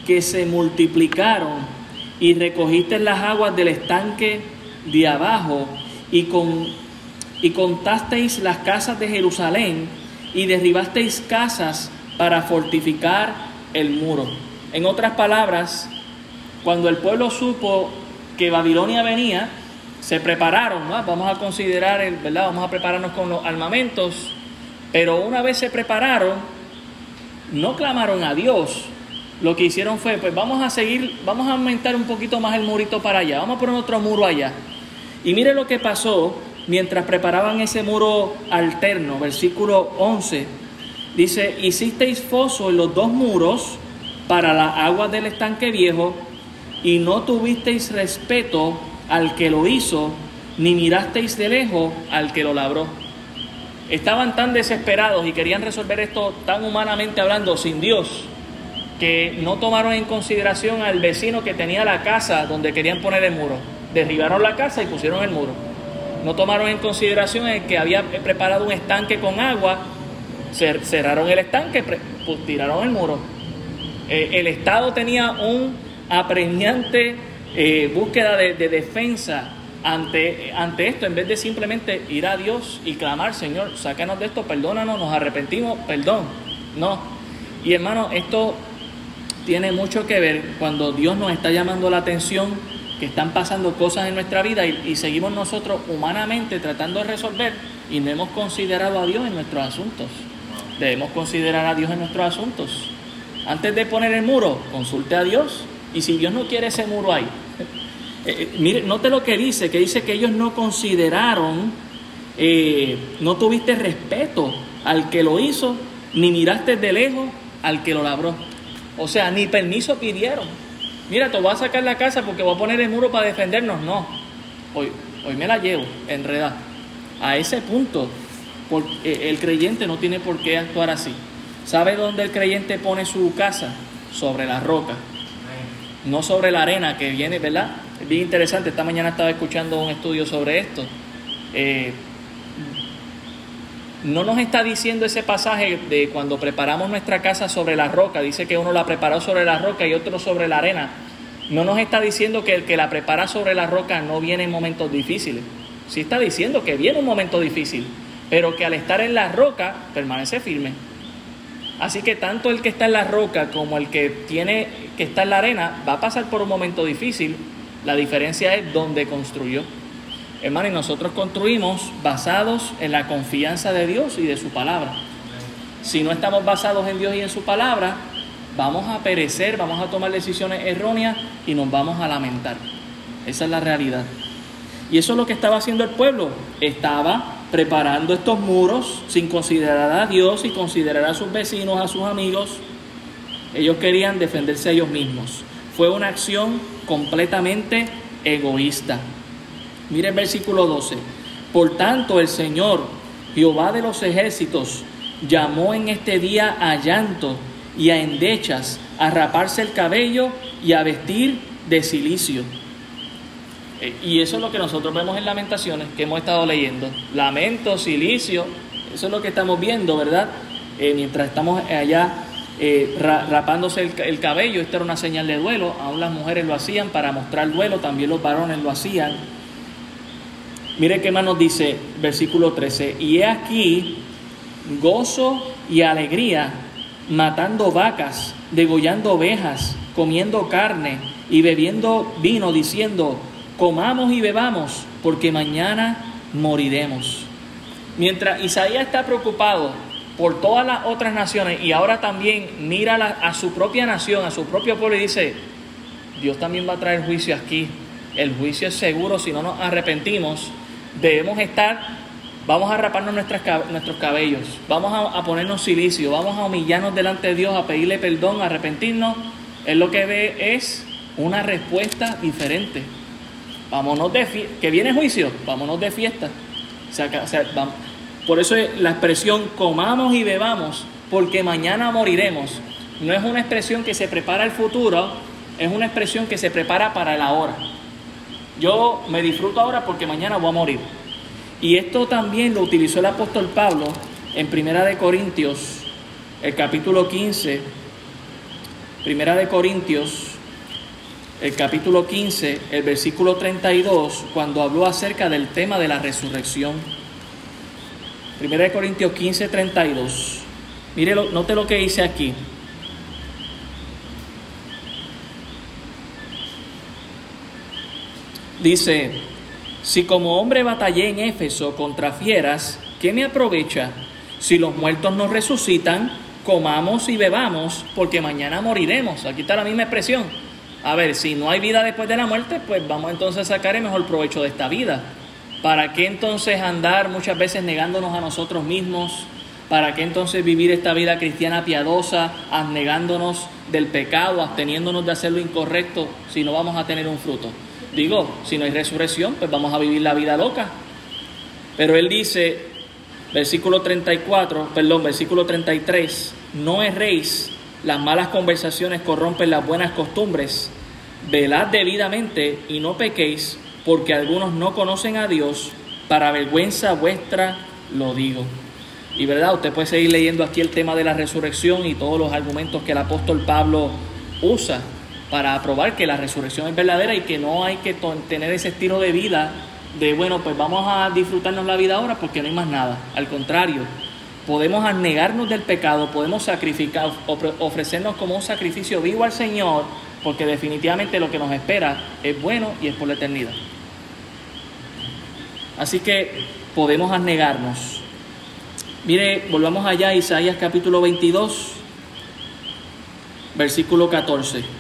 que se multiplicaron y recogiste las aguas del estanque de abajo y, con, y contasteis las casas de Jerusalén y derribasteis casas para fortificar el muro. En otras palabras, cuando el pueblo supo que Babilonia venía, se prepararon, ¿no? vamos a considerar, el, ¿verdad? Vamos a prepararnos con los armamentos, pero una vez se prepararon, no clamaron a Dios, lo que hicieron fue, pues vamos a seguir, vamos a aumentar un poquito más el murito para allá, vamos a poner otro muro allá. Y mire lo que pasó mientras preparaban ese muro alterno, versículo 11. Dice, hicisteis foso en los dos muros para las aguas del estanque viejo y no tuvisteis respeto al que lo hizo, ni mirasteis de lejos al que lo labró. Estaban tan desesperados y querían resolver esto tan humanamente hablando sin Dios, que no tomaron en consideración al vecino que tenía la casa donde querían poner el muro derribaron la casa y pusieron el muro. No tomaron en consideración el que había preparado un estanque con agua, cerraron el estanque, pues tiraron el muro. Eh, el Estado tenía un apremiante eh, búsqueda de, defensa ante, ante esto, en vez de simplemente ir a Dios y clamar, Señor, sácanos de esto, perdónanos, nos arrepentimos, perdón. No. Y hermano, esto tiene mucho que ver cuando Dios nos está llamando la atención que están pasando cosas en nuestra vida y, seguimos nosotros humanamente tratando de resolver y no hemos considerado a Dios en nuestros asuntos. Debemos considerar a Dios en nuestros asuntos. Antes de poner el muro, consulte a Dios. Y si Dios no quiere ese muro ahí, eh, eh, mire, note lo que dice, que dice que ellos no consideraron, eh, no tuviste respeto al que lo hizo, ni miraste de lejos al que lo labró. O sea, ni permiso pidieron mira, te voy a sacar la casa porque voy a poner el muro para defendernos. No, hoy, hoy me la llevo, enredada. A ese punto, porque el creyente no tiene por qué actuar así. ¿Sabe dónde el creyente pone su casa? Sobre la roca, no sobre la arena que viene, ¿verdad? Es bien interesante. Esta mañana estaba escuchando un estudio sobre esto. Eh, no nos está diciendo ese pasaje de cuando preparamos nuestra casa sobre la roca, dice que uno la preparó sobre la roca y otro sobre la arena. No nos está diciendo que el que la prepara sobre la roca no viene en momentos difíciles. Sí está diciendo que viene un momento difícil, pero que al estar en la roca permanece firme. Así que tanto el que está en la roca como el que tiene que estar en la arena va a pasar por un momento difícil. La diferencia es dónde construyó. Hermano, y nosotros construimos basados en la confianza de Dios y de su palabra. Si no estamos basados en Dios y en su palabra, vamos a perecer, vamos a tomar decisiones erróneas y nos vamos a lamentar. Esa es la realidad. Y eso es lo que estaba haciendo el pueblo. Estaba preparando estos muros sin considerar a Dios y considerar a sus vecinos, a sus amigos. Ellos querían defenderse a ellos mismos. Fue una acción completamente egoísta. Mire el versículo 12. Por tanto, el Señor, Jehová de los ejércitos, llamó en este día a llanto y a endechas, a raparse el cabello y a vestir de silicio. Eh, y eso es lo que nosotros vemos en Lamentaciones, que hemos estado leyendo. Lamento, silicio, eso es lo que estamos viendo, ¿verdad? Eh, mientras estamos allá eh, rapándose el, el, cabello, esta era una señal de duelo, aún las mujeres lo hacían para mostrar duelo, también los varones lo hacían. Mire qué más nos dice versículo 13. Y he aquí gozo y alegría matando vacas, degollando ovejas, comiendo carne y bebiendo vino, diciendo, comamos y bebamos, porque mañana moriremos. Mientras Isaías está preocupado por todas las otras naciones y ahora también mira a su propia nación, a su propio pueblo y dice, Dios también va a traer juicio aquí. El juicio es seguro si no nos arrepentimos. Debemos estar, vamos a raparnos nuestras, nuestros cabellos, vamos a, ponernos silicio, vamos a humillarnos delante de Dios, a pedirle perdón, a arrepentirnos. Él lo que ve es una respuesta diferente. Vámonos de fiesta, que viene juicio, vámonos de fiesta. por eso es la expresión comamos y bebamos, porque mañana moriremos. No es una expresión que se prepara el futuro, es una expresión que se prepara para el ahora. Yo me disfruto ahora porque mañana voy a morir. Y esto también lo utilizó el apóstol Pablo en Primera de Corintios, el capítulo 15. Primera de Corintios, el capítulo 15, el versículo 32, cuando habló acerca del tema de la resurrección. Primera de Corintios 15, 32. Mire, note lo que dice aquí. Dice, si como hombre batallé en Éfeso contra fieras, ¿qué me aprovecha? Si los muertos no resucitan, comamos y bebamos, porque mañana moriremos. Aquí está la misma expresión. A ver, si no hay vida después de la muerte, pues vamos entonces a sacar el mejor provecho de esta vida. ¿Para qué entonces andar muchas veces negándonos a nosotros mismos? ¿Para qué entonces vivir esta vida cristiana piadosa, abnegándonos del pecado, absteniéndonos de hacer lo incorrecto, si no vamos a tener un fruto? Digo, si no hay resurrección, pues vamos a vivir la vida loca. Pero él dice, versículo 34, perdón, versículo 33, no erréis las malas conversaciones corrompen las buenas costumbres. Velad debidamente y no pequéis, porque algunos no conocen a Dios. Para vergüenza vuestra lo digo. Y verdad, usted puede seguir leyendo aquí el tema de la resurrección y todos los argumentos que el apóstol Pablo usa para probar que la resurrección es verdadera y que no hay que tener ese estilo de vida de, bueno, pues vamos a disfrutarnos la vida ahora porque no hay más nada. Al contrario, podemos anegarnos del pecado, podemos sacrificar, ofrecernos como un sacrificio vivo al Señor, porque definitivamente lo que nos espera es bueno y es por la eternidad. Así que podemos anegarnos. Mire, volvamos allá a Isaías capítulo 22, versículo 14.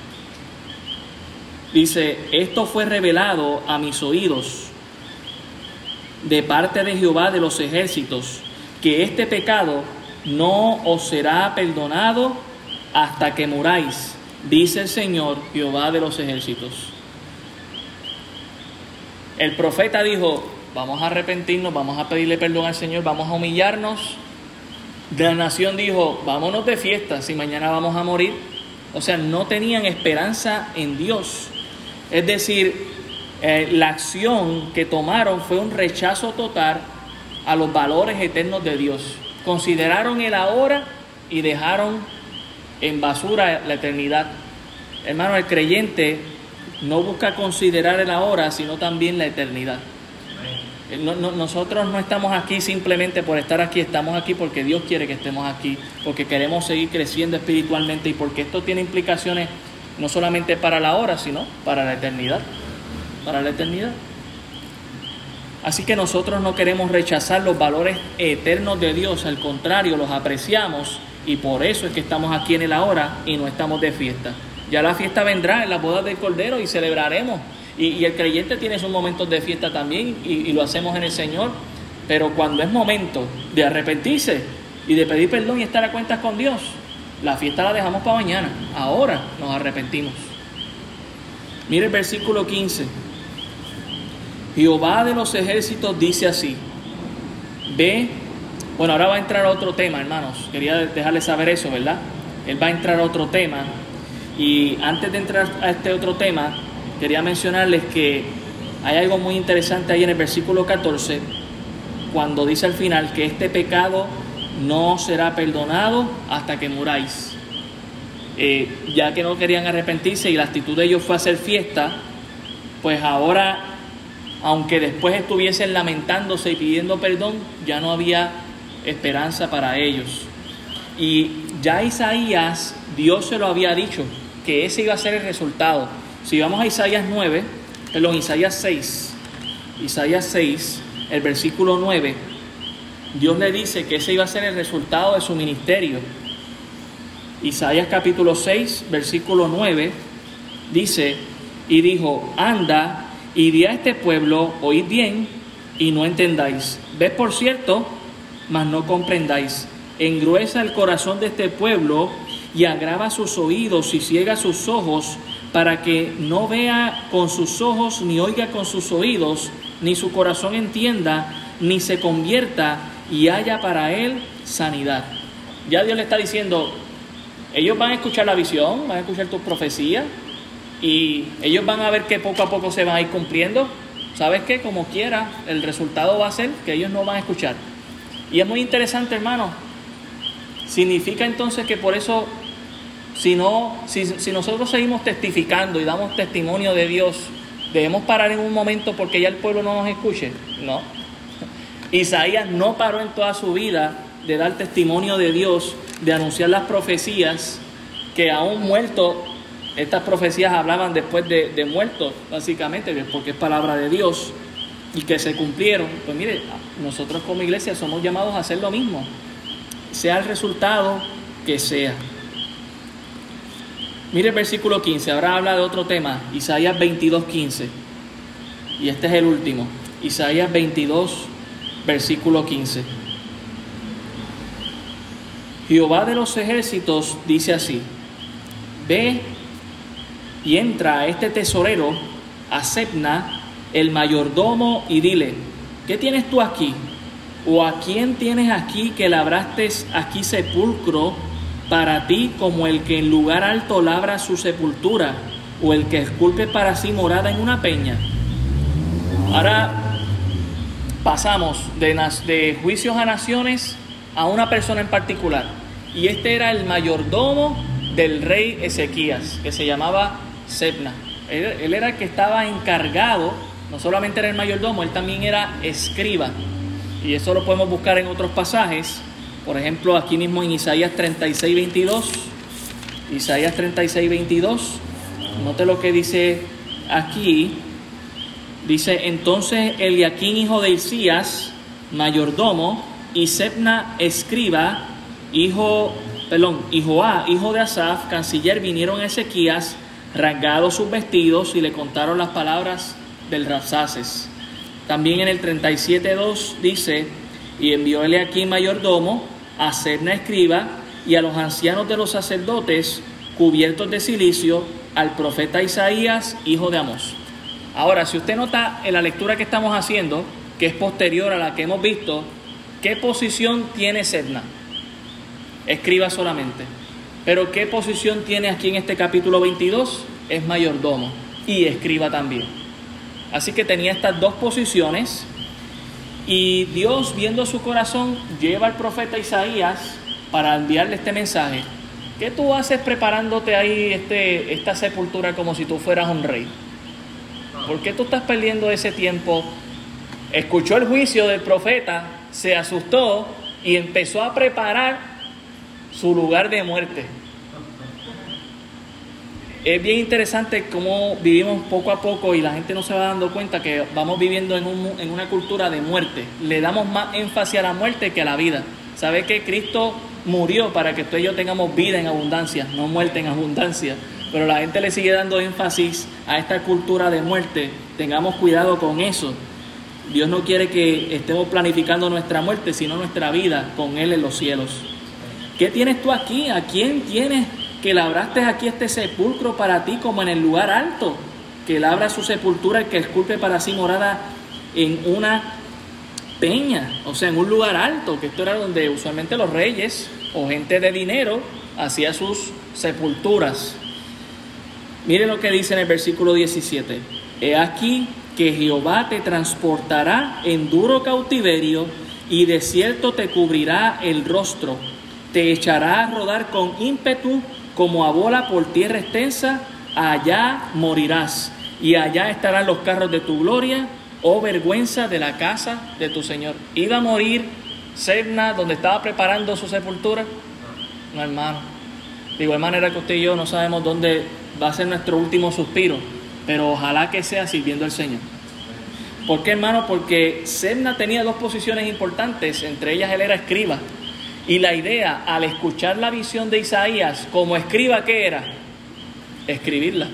Dice, esto fue revelado a mis oídos de parte de Jehová de los ejércitos que este pecado no os será perdonado hasta que muráis, dice el Señor Jehová de los ejércitos. El profeta dijo, vamos a arrepentirnos, vamos a pedirle perdón al Señor, vamos a humillarnos. La nación dijo, vámonos de fiesta si mañana vamos a morir. O sea, no tenían esperanza en Dios. Es decir, eh, la acción que tomaron fue un rechazo total a los valores eternos de Dios. Consideraron el ahora y dejaron en basura la eternidad. Hermano, el creyente no busca considerar el ahora, sino también la eternidad. nosotros no estamos aquí simplemente por estar aquí, estamos aquí porque Dios quiere que estemos aquí, porque queremos seguir creciendo espiritualmente y porque esto tiene implicaciones no solamente para la hora, sino para la eternidad. Para la eternidad. Así que nosotros no queremos rechazar los valores eternos de Dios, al contrario, los apreciamos y por eso es que estamos aquí en el ahora y no estamos de fiesta. Ya la fiesta vendrá en la boda del Cordero y celebraremos. Y, el creyente tiene sus momentos de fiesta también y, lo hacemos en el Señor. Pero cuando es momento de arrepentirse y de pedir perdón y estar a cuentas con Dios, la fiesta la dejamos para mañana. Ahora nos arrepentimos. Mire el versículo 15. Jehová de los ejércitos dice así, ve, bueno, ahora va a entrar otro tema, hermanos, quería dejarles saber eso, ¿verdad? Él va a entrar a otro tema y antes de entrar a este otro tema, quería mencionarles que hay algo muy interesante ahí en el versículo 14, cuando dice al final que este pecado no será perdonado hasta que muráis. Eh, ya que no querían arrepentirse y la actitud de ellos fue hacer fiesta, pues ahora aunque después estuviesen lamentándose y pidiendo perdón, ya no había esperanza para ellos. Y ya Isaías, Dios se lo había dicho, que ese iba a ser el resultado. Si vamos a Isaías 9, perdón, Isaías 6, Isaías 6, el versículo 9, Dios le dice que ese iba a ser el resultado de su ministerio. Isaías capítulo 6, versículo 9, dice, y dijo, anda y di a este pueblo, oíd bien y no entendáis. Ves por cierto, mas no comprendáis. Engruesa el corazón de este pueblo y agrava sus oídos y ciega sus ojos para que no vea con sus ojos, ni oiga con sus oídos, ni su corazón entienda, ni se convierta y haya para él sanidad. Ya Dios le está diciendo, ellos van a escuchar la visión, van a escuchar tus profecías y ellos van a ver que poco a poco se van a ir cumpliendo. ¿Sabes qué? Como quiera, el resultado va a ser que ellos no van a escuchar. Y es muy interesante, hermano. Significa entonces que por eso, si, no, si, si nosotros seguimos testificando y damos testimonio de Dios, debemos parar en un momento porque ya el pueblo no nos escuche. No. Isaías no paró en toda su vida de dar testimonio de Dios, de anunciar las profecías, que aún muerto, estas profecías hablaban después de, de muertos, básicamente, porque es palabra de Dios, y que se cumplieron. Pues mire, nosotros como iglesia somos llamados a hacer lo mismo, sea el resultado que sea. Mire el versículo 15, ahora habla de otro tema, Isaías 22, 15. Y este es el último, Isaías 22, versículo 15. Jehová de los ejércitos dice así, ve y entra a este tesorero, a Sepna, el mayordomo, y dile, ¿qué tienes tú aquí? ¿O a quién tienes aquí que labraste aquí sepulcro para ti como el que en lugar alto labra su sepultura, o el que esculpe para sí morada en una peña? Ahora pasamos de, juicios a naciones a una persona en particular. Y este era el mayordomo del rey Ezequías, que se llamaba Sebna. Él, era el que estaba encargado, no solamente era el mayordomo, él también era escriba. Y eso lo podemos buscar en otros pasajes. Por ejemplo, aquí mismo en Isaías 36, 22. Isaías 36, 22. Note lo que dice aquí. Dice, entonces Eliaquín, hijo de Isías, mayordomo, y Sebna, escriba, hijo, perdón, hijo A, hijo de Asaf, canciller, vinieron a Ezequías rasgados sus vestidos y le contaron las palabras del Rapsaces. También en el 37.2 dice, y envióle aquí mayordomo, a Cerna escriba y a los ancianos de los sacerdotes cubiertos de silicio, al profeta Isaías, hijo de Amós. Ahora, si usted nota en la lectura que estamos haciendo, que es posterior a la que hemos visto, ¿qué posición tiene Sedna? Escriba solamente. Pero ¿qué posición tiene aquí en este capítulo 22? Es mayordomo y escriba también. Así que tenía estas dos posiciones y Dios viendo su corazón lleva al profeta Isaías para enviarle este mensaje. ¿Qué tú haces preparándote ahí este, esta sepultura como si tú fueras un rey? ¿Por qué tú estás perdiendo ese tiempo? Escuchó el juicio del profeta, se asustó y empezó a preparar su lugar de muerte. Es bien interesante cómo vivimos poco a poco y la gente no se va dando cuenta que vamos viviendo en, en una cultura de muerte. Le damos más énfasis a la muerte que a la vida. ¿Sabe que Cristo murió para que tú y yo tengamos vida en abundancia, no muerte en abundancia? Pero la gente le sigue dando énfasis a esta cultura de muerte. Tengamos cuidado con eso. Dios no quiere que estemos planificando nuestra muerte, sino nuestra vida con Él en los cielos. ¿Qué tienes tú aquí? ¿A quién tienes que labraste aquí este sepulcro para ti como en el lugar alto? Que labra su sepultura el que esculpe para sí morada en una peña, o sea, en un lugar alto, que esto era donde usualmente los reyes o gente de dinero hacía sus sepulturas. Mire lo que dice en el versículo 17. He aquí que Jehová te transportará en duro cautiverio y de cierto te cubrirá el rostro te echará a rodar con ímpetu como a bola por tierra extensa, allá morirás, y allá estarán los carros de tu gloria, oh vergüenza de la casa de tu Señor. ¿Iba a morir Sedna donde estaba preparando su sepultura? No, hermano. De igual manera que usted y yo no sabemos dónde va a ser nuestro último suspiro, pero ojalá que sea sirviendo al Señor. ¿Por qué, hermano? Porque Semna tenía dos posiciones importantes, entre ellas él era escriba. Y la idea, al escuchar la visión de Isaías como escriba, ¿qué era? Escribirla.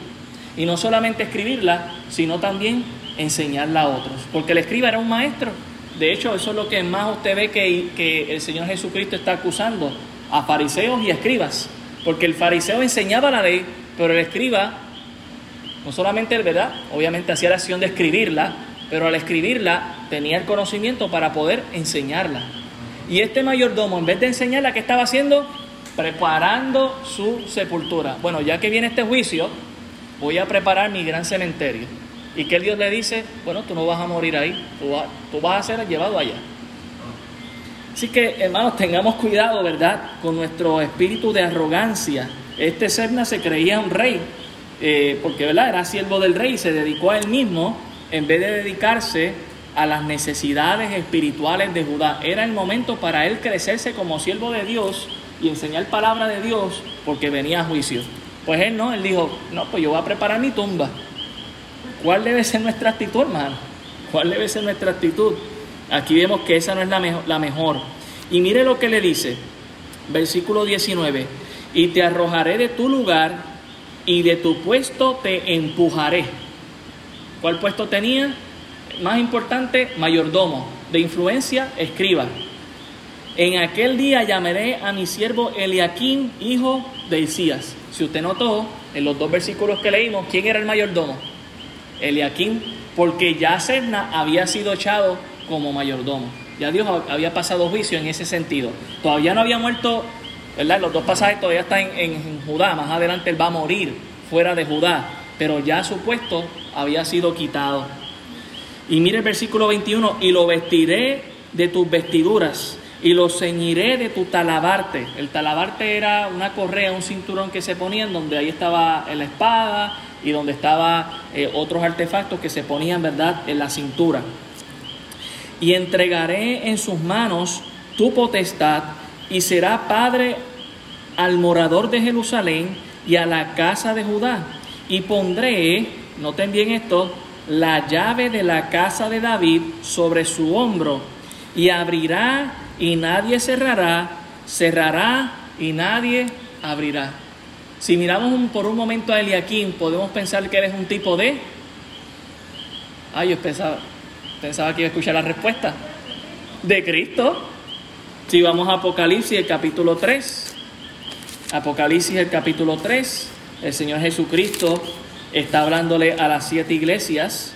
Y no solamente escribirla, sino también enseñarla a otros. Porque el escriba era un maestro. De hecho, eso es lo que más usted ve que, que el Señor Jesucristo está acusando a fariseos y escribas. Porque el fariseo enseñaba la ley, pero el escriba, no solamente, ¿verdad? Obviamente hacía la acción de escribirla, pero al escribirla tenía el conocimiento para poder enseñarla. Y este mayordomo, en vez de enseñarla, ¿qué estaba haciendo? Preparando su sepultura. Bueno, ya que viene este juicio, voy a preparar mi gran cementerio. ¿Y que Dios le dice? Bueno, tú no vas a morir ahí, tú, tú vas a ser llevado allá. Así que, hermanos, tengamos cuidado, ¿verdad?, con nuestro espíritu de arrogancia. Este Serna se creía un rey, eh, porque, ¿verdad?, era siervo del rey y se dedicó a él mismo en vez de dedicarse a las necesidades espirituales de Judá. Era el momento para él crecerse como siervo de Dios y enseñar palabra de Dios porque venía a juicio. Pues él no, él dijo, no, pues yo voy a preparar mi tumba. ¿Cuál debe ser nuestra actitud, hermano? ¿Cuál debe ser nuestra actitud? Aquí vemos que esa no es la, la mejor. Y mire lo que le dice, versículo 19, y te arrojaré de tu lugar y de tu puesto te empujaré ¿Cuál puesto tenía? Más importante, mayordomo. De influencia, escriba. En aquel día llamaré a mi siervo Eliaquín, hijo de Isías. Si usted notó, en los dos versículos que leímos, ¿quién era el mayordomo? Eliaquín, porque ya Serna había sido echado como mayordomo. Ya Dios había pasado juicio en ese sentido. Todavía no había muerto, ¿verdad? Los dos pasajes todavía están en, en Judá. Más adelante él va a morir fuera de Judá. Pero ya su puesto había sido quitado. Y mire el versículo 21, y lo vestiré de tus vestiduras y lo ceñiré de tu talabarte. El talabarte era una correa, un cinturón que se ponían donde ahí estaba la espada y donde estaban eh, otros artefactos que se ponían, ¿verdad?, en la cintura. Y entregaré en sus manos tu potestad y será padre al morador de Jerusalén y a la casa de Judá. Y pondré noten bien esto, la llave de la casa de David sobre su hombro, y abrirá y nadie cerrará, cerrará y nadie abrirá. Si miramos por un momento a Eliakim, podemos pensar que él es un tipo de... Ay, yo pensaba, pensaba que iba a escuchar la respuesta. De Cristo. Si vamos a Apocalipsis, el capítulo 3. Apocalipsis, el capítulo 3. El Señor Jesucristo está hablándole a las siete iglesias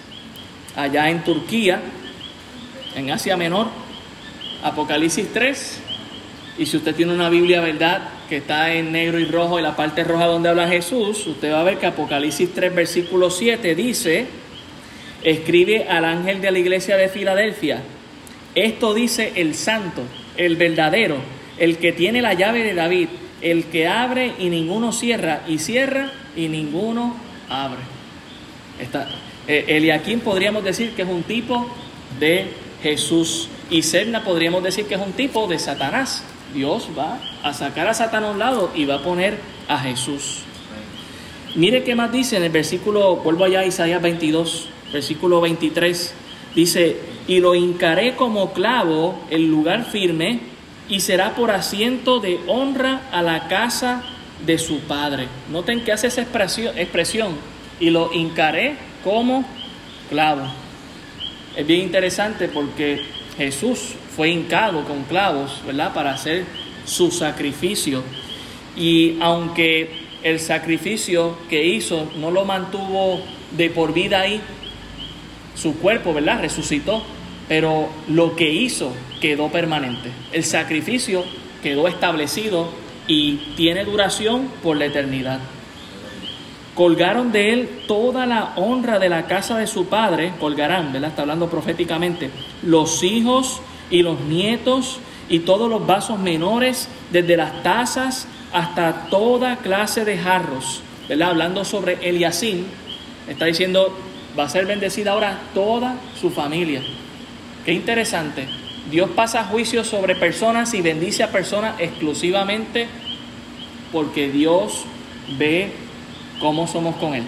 allá en Turquía, en Asia Menor, Apocalipsis 3. Y si usted tiene una Biblia, ¿verdad? Que está en negro y rojo y la parte roja donde habla Jesús, usted va a ver que Apocalipsis 3, versículo 7 dice, escribe al ángel de la iglesia de Filadelfia, esto dice el santo, el verdadero, el que tiene la llave de David, el que abre y ninguno cierra, y cierra y ninguno abre. Está, eh, Eliakim podríamos decir que es un tipo de Jesús y Serna podríamos decir que es un tipo de Satanás. Dios va a sacar a Satanás a un lado y va a poner a Jesús. Mire qué más dice en el versículo, vuelvo allá a Isaías 22, versículo 23, dice, y lo hincaré como clavo el lugar firme y será por asiento de honra a la casa de su padre. Noten que hace esa expresión, expresión y lo hincaré como clavo. Es bien interesante porque Jesús fue hincado con clavos, ¿verdad? Para hacer su sacrificio. Y aunque el sacrificio que hizo no lo mantuvo de por vida ahí, su cuerpo, ¿verdad? Resucitó, pero lo que hizo quedó permanente. El sacrificio quedó establecido y tiene duración por la eternidad. Colgaron de él toda la honra de la casa de su padre, colgarán, ¿verdad? Está hablando proféticamente, los hijos y los nietos y todos los vasos menores, desde las tazas hasta toda clase de jarros, ¿verdad? Hablando sobre Eliasim, está diciendo, va a ser bendecida ahora toda su familia. Qué interesante. Dios pasa juicio sobre personas y bendice a personas exclusivamente porque Dios ve cómo somos con Él.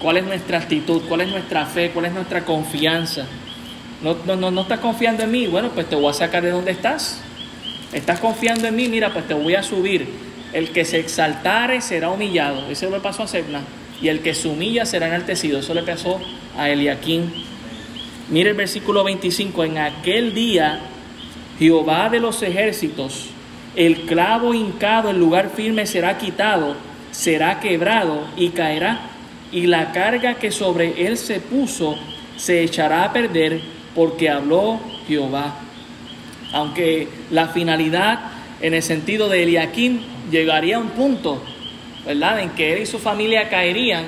¿Cuál es nuestra actitud? ¿Cuál es nuestra fe? ¿Cuál es nuestra confianza? ¿No, no, no, estás confiando en mí? Bueno, pues te voy a sacar de donde estás. ¿Estás confiando en mí? Mira, pues te voy a subir. El que se exaltare será humillado. Eso le pasó a Sebna. Y el que se humilla será enaltecido. Eso le pasó a Eliaquín. Mire el versículo 25. En aquel día, Jehová de los ejércitos, el clavo hincado en lugar firme será quitado, será quebrado y caerá. Y la carga que sobre él se puso se echará a perder porque habló Jehová. Aunque la finalidad en el sentido de Eliakim llegaría a un punto, ¿verdad?, en que él y su familia caerían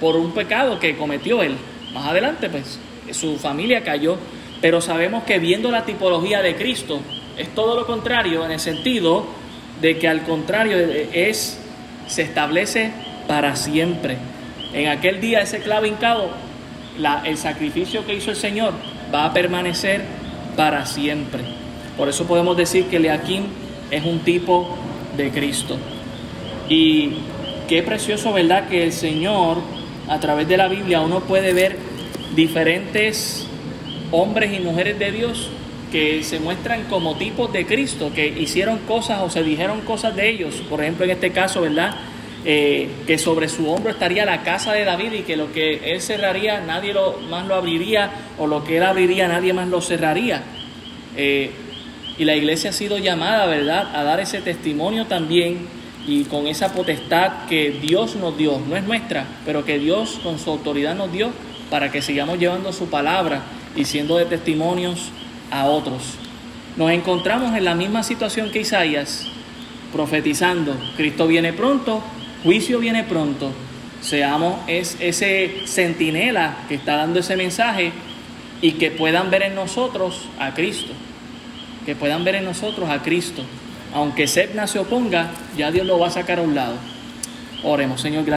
por un pecado que cometió él. Más adelante, pues, su familia cayó, pero sabemos que viendo la tipología de Cristo, es todo lo contrario en el sentido de que al contrario es se establece para siempre. En aquel día ese clavo hincado, el sacrificio que hizo el Señor va a permanecer para siempre. Por eso podemos decir que Leaquín es un tipo de Cristo. Y qué precioso, ¿verdad? Que el Señor, a través de la Biblia, uno puede ver diferentes hombres y mujeres de Dios que se muestran como tipos de Cristo, que hicieron cosas o se dijeron cosas de ellos. Por ejemplo, en este caso, ¿verdad? Eh, que sobre su hombro estaría la casa de David y que lo que él cerraría nadie más lo abriría o lo que él abriría nadie más lo cerraría. Eh, y la iglesia ha sido llamada, ¿verdad?, a dar ese testimonio también y con esa potestad que Dios nos dio, no es nuestra, pero que Dios con su autoridad nos dio para que sigamos llevando su palabra y siendo de testimonios a otros. Nos encontramos en la misma situación que Isaías, profetizando, Cristo viene pronto, Juicio viene pronto. Seamos es ese centinela que está dando ese mensaje y que puedan ver en nosotros a Cristo. Que puedan ver en nosotros a Cristo. Aunque Sepna se oponga, ya Dios lo va a sacar a un lado. Oremos, Señor.